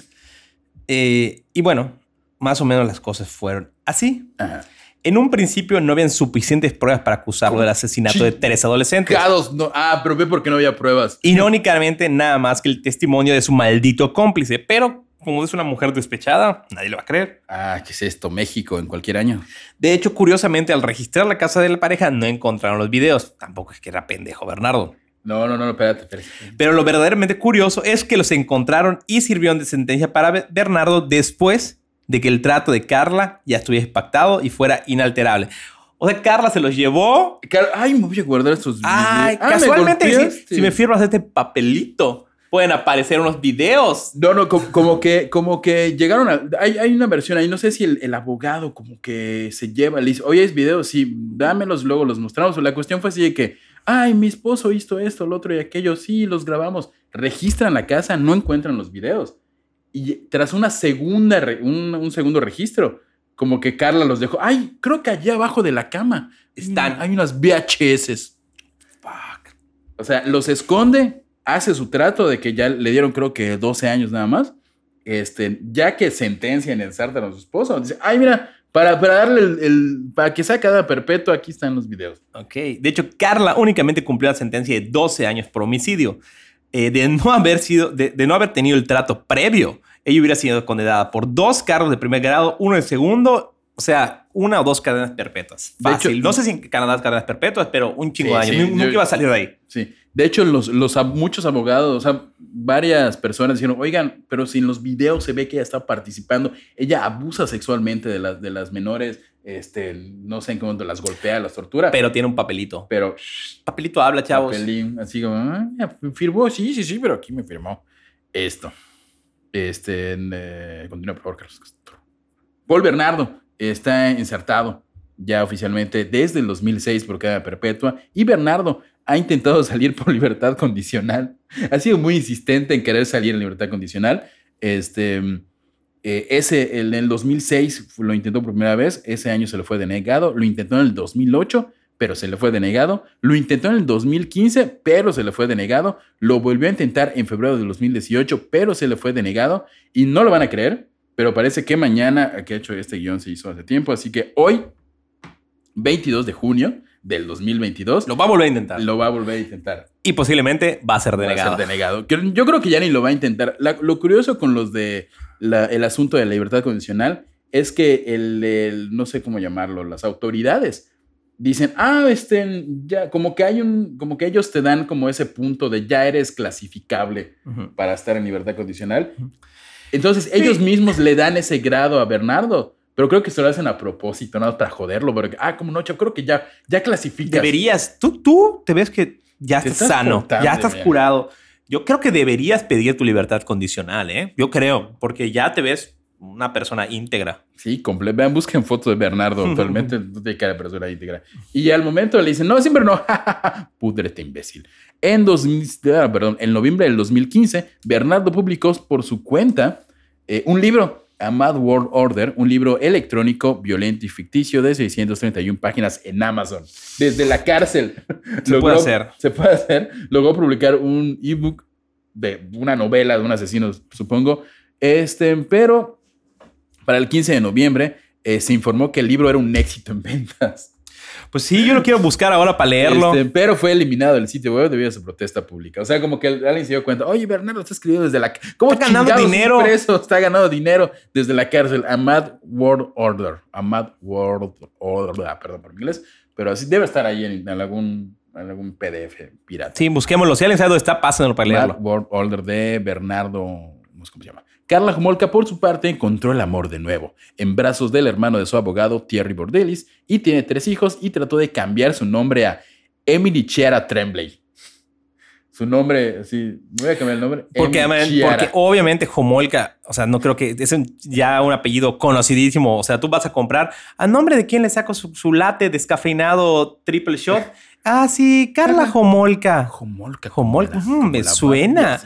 Eh, y bueno, más o menos las cosas fueron así. Ajá. En un principio no habían suficientes pruebas para acusarlo del asesinato de tres adolescentes. No, ah, pero ve porque no había pruebas. Irónicamente, nada más que el testimonio de su maldito cómplice. Pero como es una mujer despechada, nadie lo va a creer. Ah, ¿qué es esto? México en cualquier año. De hecho, curiosamente, al registrar la casa de la pareja, no encontraron los videos. Tampoco es que era pendejo Bernardo. No, no, no, espérate, espérate. Pero lo verdaderamente curioso es que los encontraron y sirvieron de sentencia para Be- Bernardo después de que el trato de Carla ya estuviese pactado y fuera inalterable. O sea, Carla se los llevó. Car- Ay, me voy a guardar estos Ay, videos. Ah, ¿me casualmente, si, si me firmas este papelito, pueden aparecer unos videos. No, no, como, como que, como que llegaron a. Hay, hay una versión ahí, no sé si el, el abogado como que se lleva, le dice, oye, es video, sí, dámelos, luego los mostramos. La cuestión fue así de que, ay, mi esposo hizo esto, lo otro y aquello, sí, los grabamos. Registran la casa, no encuentran los videos. Y tras una segunda, un, un segundo registro, como que Carla los dejó, ay, creo que allá abajo de la cama Están. Hay unas VHS. Fuck. O sea, los esconde, hace su trato de que ya le dieron creo que 12 años nada más. Este, ya que sentencian en a su esposo, dice, ay, mira, para, para darle el, el- para que sea cadena perpetua, aquí están los videos. Ok. De hecho, Carla únicamente cumplió la sentencia de 12 años por homicidio. Eh, de, no haber sido, de, de no haber tenido el trato previo, ella hubiera sido condenada por dos cargos de primer grado, uno de segundo, o sea, una o dos cadenas perpetuas. Fácil. hecho- no sé si en Canadá es cadenas perpetuas, pero un chingo Sí, de años. Nu- Nunca yo- iba a salir de ahí. Sí. De hecho, los, muchos abogados, o sea, varias personas dijeron, oigan, pero si en los videos se ve que ella está participando, ella abusa sexualmente de las, de las menores, este, no sé en qué momento las golpea, las tortura. Pero tiene un papelito. pero shh, Papelito habla, chavos. papelín, así como, ah, firmó, sí, sí, sí, pero aquí me firmó esto. Este, eh, continúa por favor, Carlos. Paul Bernardo está insertado ya oficialmente desde el 2006 por cadena perpetua y Bernardo ha intentado salir por libertad condicional. Ha sido muy insistente en querer salir en libertad condicional. Este, eh, ese, en el 2006 lo intentó por primera vez, ese año se le fue denegado, lo intentó en el 2008 pero se le fue denegado. Lo intentó en el 2015, pero se le fue denegado. Lo volvió a intentar en febrero del 2018, pero se le fue denegado. Y no lo van a creer, pero parece que mañana, que he hecho este guion se hizo hace tiempo, así que hoy, 22 de junio del 2022, Lo va a volver a intentar. lo va a volver a intentar. Y posiblemente va a ser Va a denegado. ser denegado. Yo creo que ya ni lo va a intentar. La- lo curioso con los de la- el asunto de la libertad condicional es que el, el- no sé cómo llamarlo, las autoridades dicen, ah, este, ya, como que hay un, como que ellos te dan como ese punto de ya eres clasificable Ujú. para estar en libertad condicional. Entonces ellos mismos le dan ese grado a Bernardo. Pero creo que se lo hacen a propósito, nada más para joderlo. Porque, ah, como no, yo creo que ya, ya clasificas. Deberías, tú, tú te ves que ya estás, estás sano, portando ya estás bien. curado. Yo creo que deberías pedir tu libertad condicional, ¿eh? Yo creo, porque ya te ves una persona íntegra. Sí, comple Vean, busquen fotos de Bernardo. Actualmente no tiene cara de persona íntegra. Y al momento le dicen, no, siempre no. Púdrete, imbécil. En, 2000, ah, perdón, en noviembre del 2015, Bernardo publicó por su cuenta eh, un libro, A Mad World Order, un libro electrónico, violento y ficticio de 631 páginas en Amazon. Desde la cárcel. Se puede hacer. Se puede hacer. Logró publicar un ebook de una novela de un asesino, supongo. Este, pero para el 15 de noviembre eh, se informó que el libro era un éxito en ventas. Pues sí, yo lo quiero buscar ahora para leerlo. Este, pero fue eliminado del sitio web debido a su protesta pública. O sea, como que alguien se dio cuenta, oye, Bernardo está escribiendo desde la ¿Cómo Está ganando dinero. preso está ganando dinero desde la cárcel? A Mad World Order. A Mad World Order. Ah, perdón por mi inglés. Pero así debe estar ahí en, en algún, en algún PDF pirata. Sí, busquémoslo. Si alguien sabe dónde está, pásenlo para Mad leerlo. World Order de Bernardo, cómo se llama. Carla Homolka, por su parte, encontró el amor de nuevo, en brazos del hermano de su abogado, Thierry Bordelis, y tiene tres hijos y trató de cambiar su nombre a Emily Chiara Tremblay. Su nombre, sí, voy a cambiar el nombre. Porque, Emily obviamente Homolka, o sea, no creo que es ya un apellido conocidísimo. O sea, tú vas a comprar, ¿a nombre de quién le saco su, su latte descafeinado triple shot? Ah, sí, Carla. Homolka, como la- ujú, como me suena.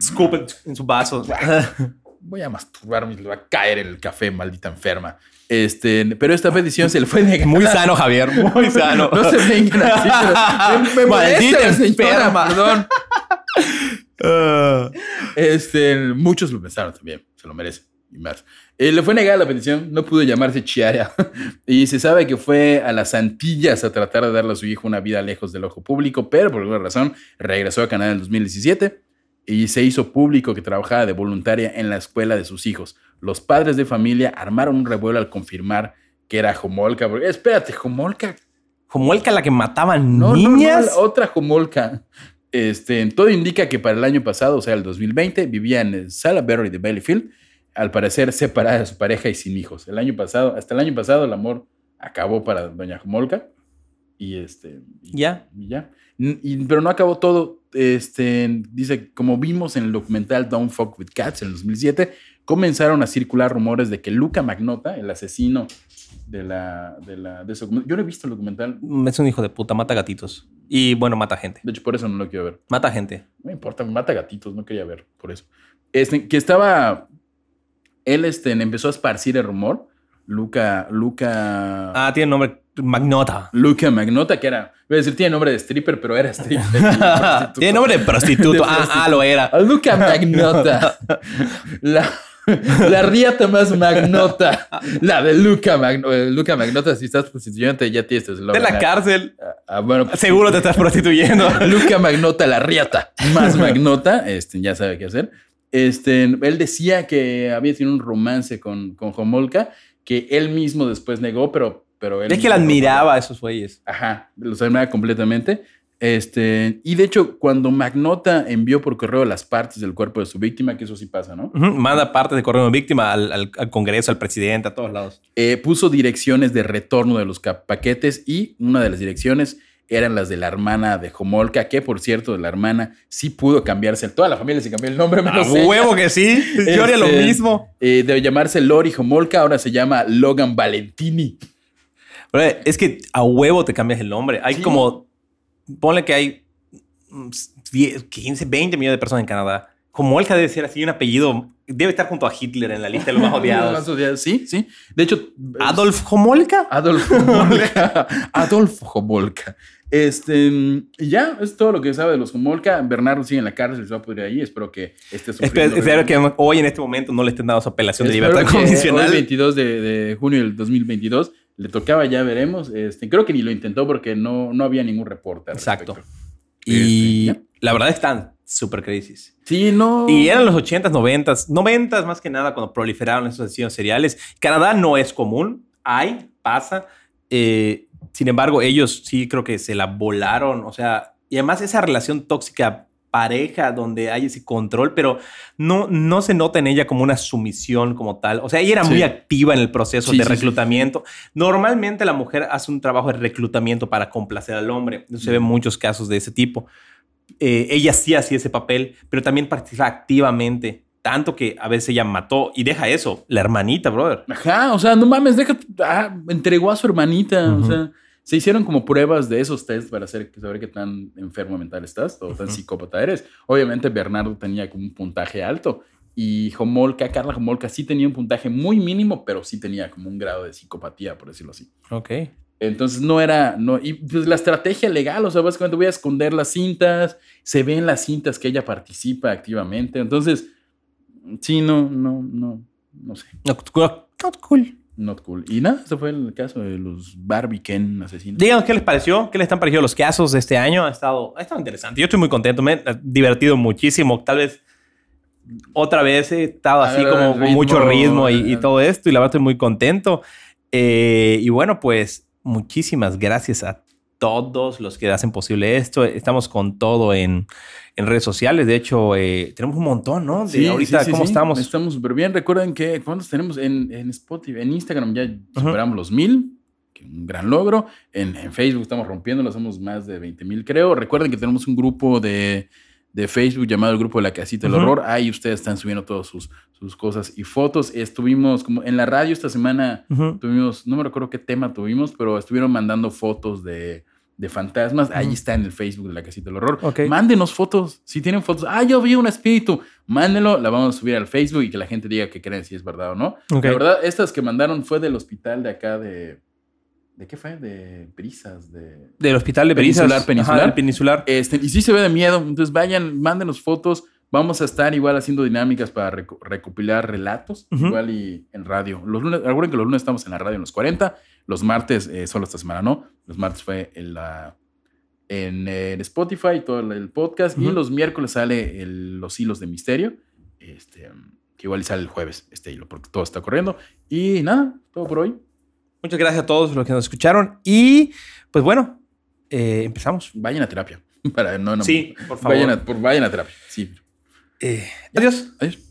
Scoop en- su vaso. Voy a masturbarme y le va a caer el café, maldita enferma. Este, pero esta petición se le fue negada. Muy sano, Javier. Muy sano. No se vengan así. pero me, me molesta Maldita señora, enferma. Perdón. Ah. Este, muchos lo pensaron también, se lo merece y más. Eh, le fue negada la petición, no pudo llamarse Chiara y se sabe que fue a las Antillas a tratar de darle a su hijo una vida lejos del ojo público, pero por alguna razón regresó a Canadá en el 2017 y se hizo público que trabajaba de voluntaria en la escuela de sus hijos. Los padres de familia armaron un revuelo al confirmar que era Homolka. porque- espérate, Homolka Homolka la que mataba no, niñas. no, no, otra Homolka. Este, todo indica que para el año pasado, o sea, el 2020, vivía en Salaberry de Valleyfield, al parecer separada de su pareja y sin hijos. El año pasado, hasta el año pasado, el amor acabó para doña Homolka. Y este. y- Ya. y ya. Y- pero no acabó todo. Este, dice, como vimos en el documental Don't Fuck with Cats en el 2007, comenzaron a circular rumores de que Luca Magnota, el asesino de la, de la, de ese documental, yo no he visto el documental, Es un hijo de puta, mata gatitos. Y bueno, mata gente. de hecho por eso no lo quiero ver. Mata gente. No me importa, mata gatitos, no quería ver por eso. Este, que estaba, él este, empezó a esparcir el rumor, Luca, Luca, Ah, tiene nombre Magnota. Luca Magnota, que era, voy a decir, tiene nombre de stripper, pero era stripper. prostituto. tiene nombre de prostituto. De ah, ah, prostituto. lo era. Luca Magnota. La, la riata más magnota. La de Luca Magnota. Luca Magnota, si estás prostituyente, ya tienes este De la cárcel. Ah, bueno, pues, Seguro te estás prostituyendo. Luca Magnota, la riata más magnota, este, ya sabe qué hacer. Este, él decía que había tenido un romance con, con Homolka, que él mismo después negó, pero, pero él Es que la admiraba a esos güeyes. Ajá, los admiraba completamente. Este, y de hecho, cuando Magnota envió por correo las partes del cuerpo de su víctima, que eso sí pasa, ¿no? Manda parte de correo de víctima al, al- al Congreso, al presidente, a todos lados. Eh, puso direcciones de retorno de los paquetes y una de las direcciones eran las de la hermana de Homolka, que por cierto, de la hermana sí pudo cambiarse. Toda la familia se cambió el nombre, A huevo que sí. Yo haría lo Este, mismo. Eh, de llamarse Lori Homolka, ahora se llama Logan Valentini. Pero es que a huevo te cambias el nombre. Hay Sí. como. Ponle que hay mm, 10, 15, 20 millones de personas en Canadá. Como Olga debe ser así un apellido. Debe estar junto a Hitler en la lista de los más odiados. más odiados, Sí, sí. De hecho, Adolf Homolka. Adolf Homolka. Adolf Homolka. Este, y ya, es todo lo que sabe de los Homolka. Bernardo sigue en la cárcel, se va a pudrir ahí. Espero que esté sufriendo. espero que hoy en este momento no le estén dando su apelación de Espero libertad que condicional. Hoy, 22 de, de junio del 2022, le tocaba, ya veremos. Este, creo que ni lo intentó porque no, no había ningún reporte. al Exacto. Y Este, la verdad están súper crisis. Sí, no. Y eran los 80s, 90s, 90s más que nada cuando proliferaron esos asesinos seriales. Canadá no es común, hay, pasa. Eh, sin embargo, ellos sí creo que se la volaron. O sea, y además esa relación tóxica pareja donde hay ese control, pero no, no se nota en ella como una sumisión como tal. O sea, ella era Sí. muy activa en el proceso Sí, de sí. reclutamiento. Normalmente la mujer hace un trabajo de reclutamiento para complacer al hombre. Se ven muchos casos de ese tipo. Eh, ella sí hacía ese papel, pero también participa activamente. Tanto que a veces ella mató y deja eso, la hermanita, brother. Ajá, o sea, no mames, deja. Ah, entregó a su hermanita. O sea, se hicieron como pruebas de esos tests para hacer, saber qué tan enfermo mental estás o tan Ujú. psicópata eres. Obviamente, Bernardo tenía como un puntaje alto. Y Homolka, Carla Homolka, sí tenía un puntaje muy mínimo, pero sí tenía como un grado de psicopatía, por decirlo así. Ok. Entonces no era, no, y pues la estrategia legal, o sea, básicamente voy a esconder las cintas, se ven las cintas que ella participa activamente, entonces, sí, no, no, no, no sé. No, not cool. Not cool. Y nada, este fue el caso de los Barbie Ken asesinos. Díganos qué les pareció, qué les están pareciendo los casos de este año. Ha estado, ha estado interesante. Yo estoy muy contento, me he divertido muchísimo. Tal vez otra vez he estado así como con mucho ritmo y, y todo esto. Y la verdad estoy muy contento. Eh, y bueno, pues muchísimas gracias a todos los que hacen posible esto. Estamos con todo en, en redes sociales. De hecho, eh, tenemos un montón, ¿no? De ahorita, sí, sí, ¿cómo estamos? Estamos súper bien. Recuerden que ¿cuántos tenemos en, en Spotify? En Instagram ya superamos los mil. que Un gran logro. En, en Facebook estamos rompiéndolo. Somos más de 20 mil, creo. Recuerden que tenemos un grupo de, de Facebook llamado el Grupo de la Casita del Ujú. Horror. Ahí ustedes están subiendo todas sus, sus cosas y fotos. Estuvimos como en la radio esta semana. Tuvimos, no me recuerdo qué tema tuvimos, pero estuvieron mandando fotos de, de fantasmas. Ahí está en el Facebook de la Casita del Horror. Ok. Mándenos fotos. Si tienen fotos, ah, yo vi un espíritu, mándenlo. La vamos a subir al Facebook y que la gente diga que creen si es verdad o no. Ok. La verdad, estas que mandaron fue del hospital de acá de. ¿De qué fue? De Brisas. De, Del hospital de Peninsular, Brisas. Peninsular. Ajá, del peninsular. este, y sí se ve de miedo. Entonces vayan, mándenos fotos. Vamos a estar igual haciendo dinámicas para reco- recopilar relatos, igual y en radio. Los lunes, recuerden que los lunes estamos en la radio en los 40, los martes, eh, solo esta semana no, los martes fue en, la, en, en Spotify, todo el, podcast, y los miércoles sale el- los hilos de misterio, este, que igual y sale el jueves este hilo, porque todo está corriendo. Y nada, todo por hoy. Muchas gracias a todos los que nos escucharon. Y pues bueno, eh, empezamos. Vayan a terapia. Para, no, no, Sí, por favor. Vayan a, por, vayan a terapia. Sí. Eh, adiós. Adiós.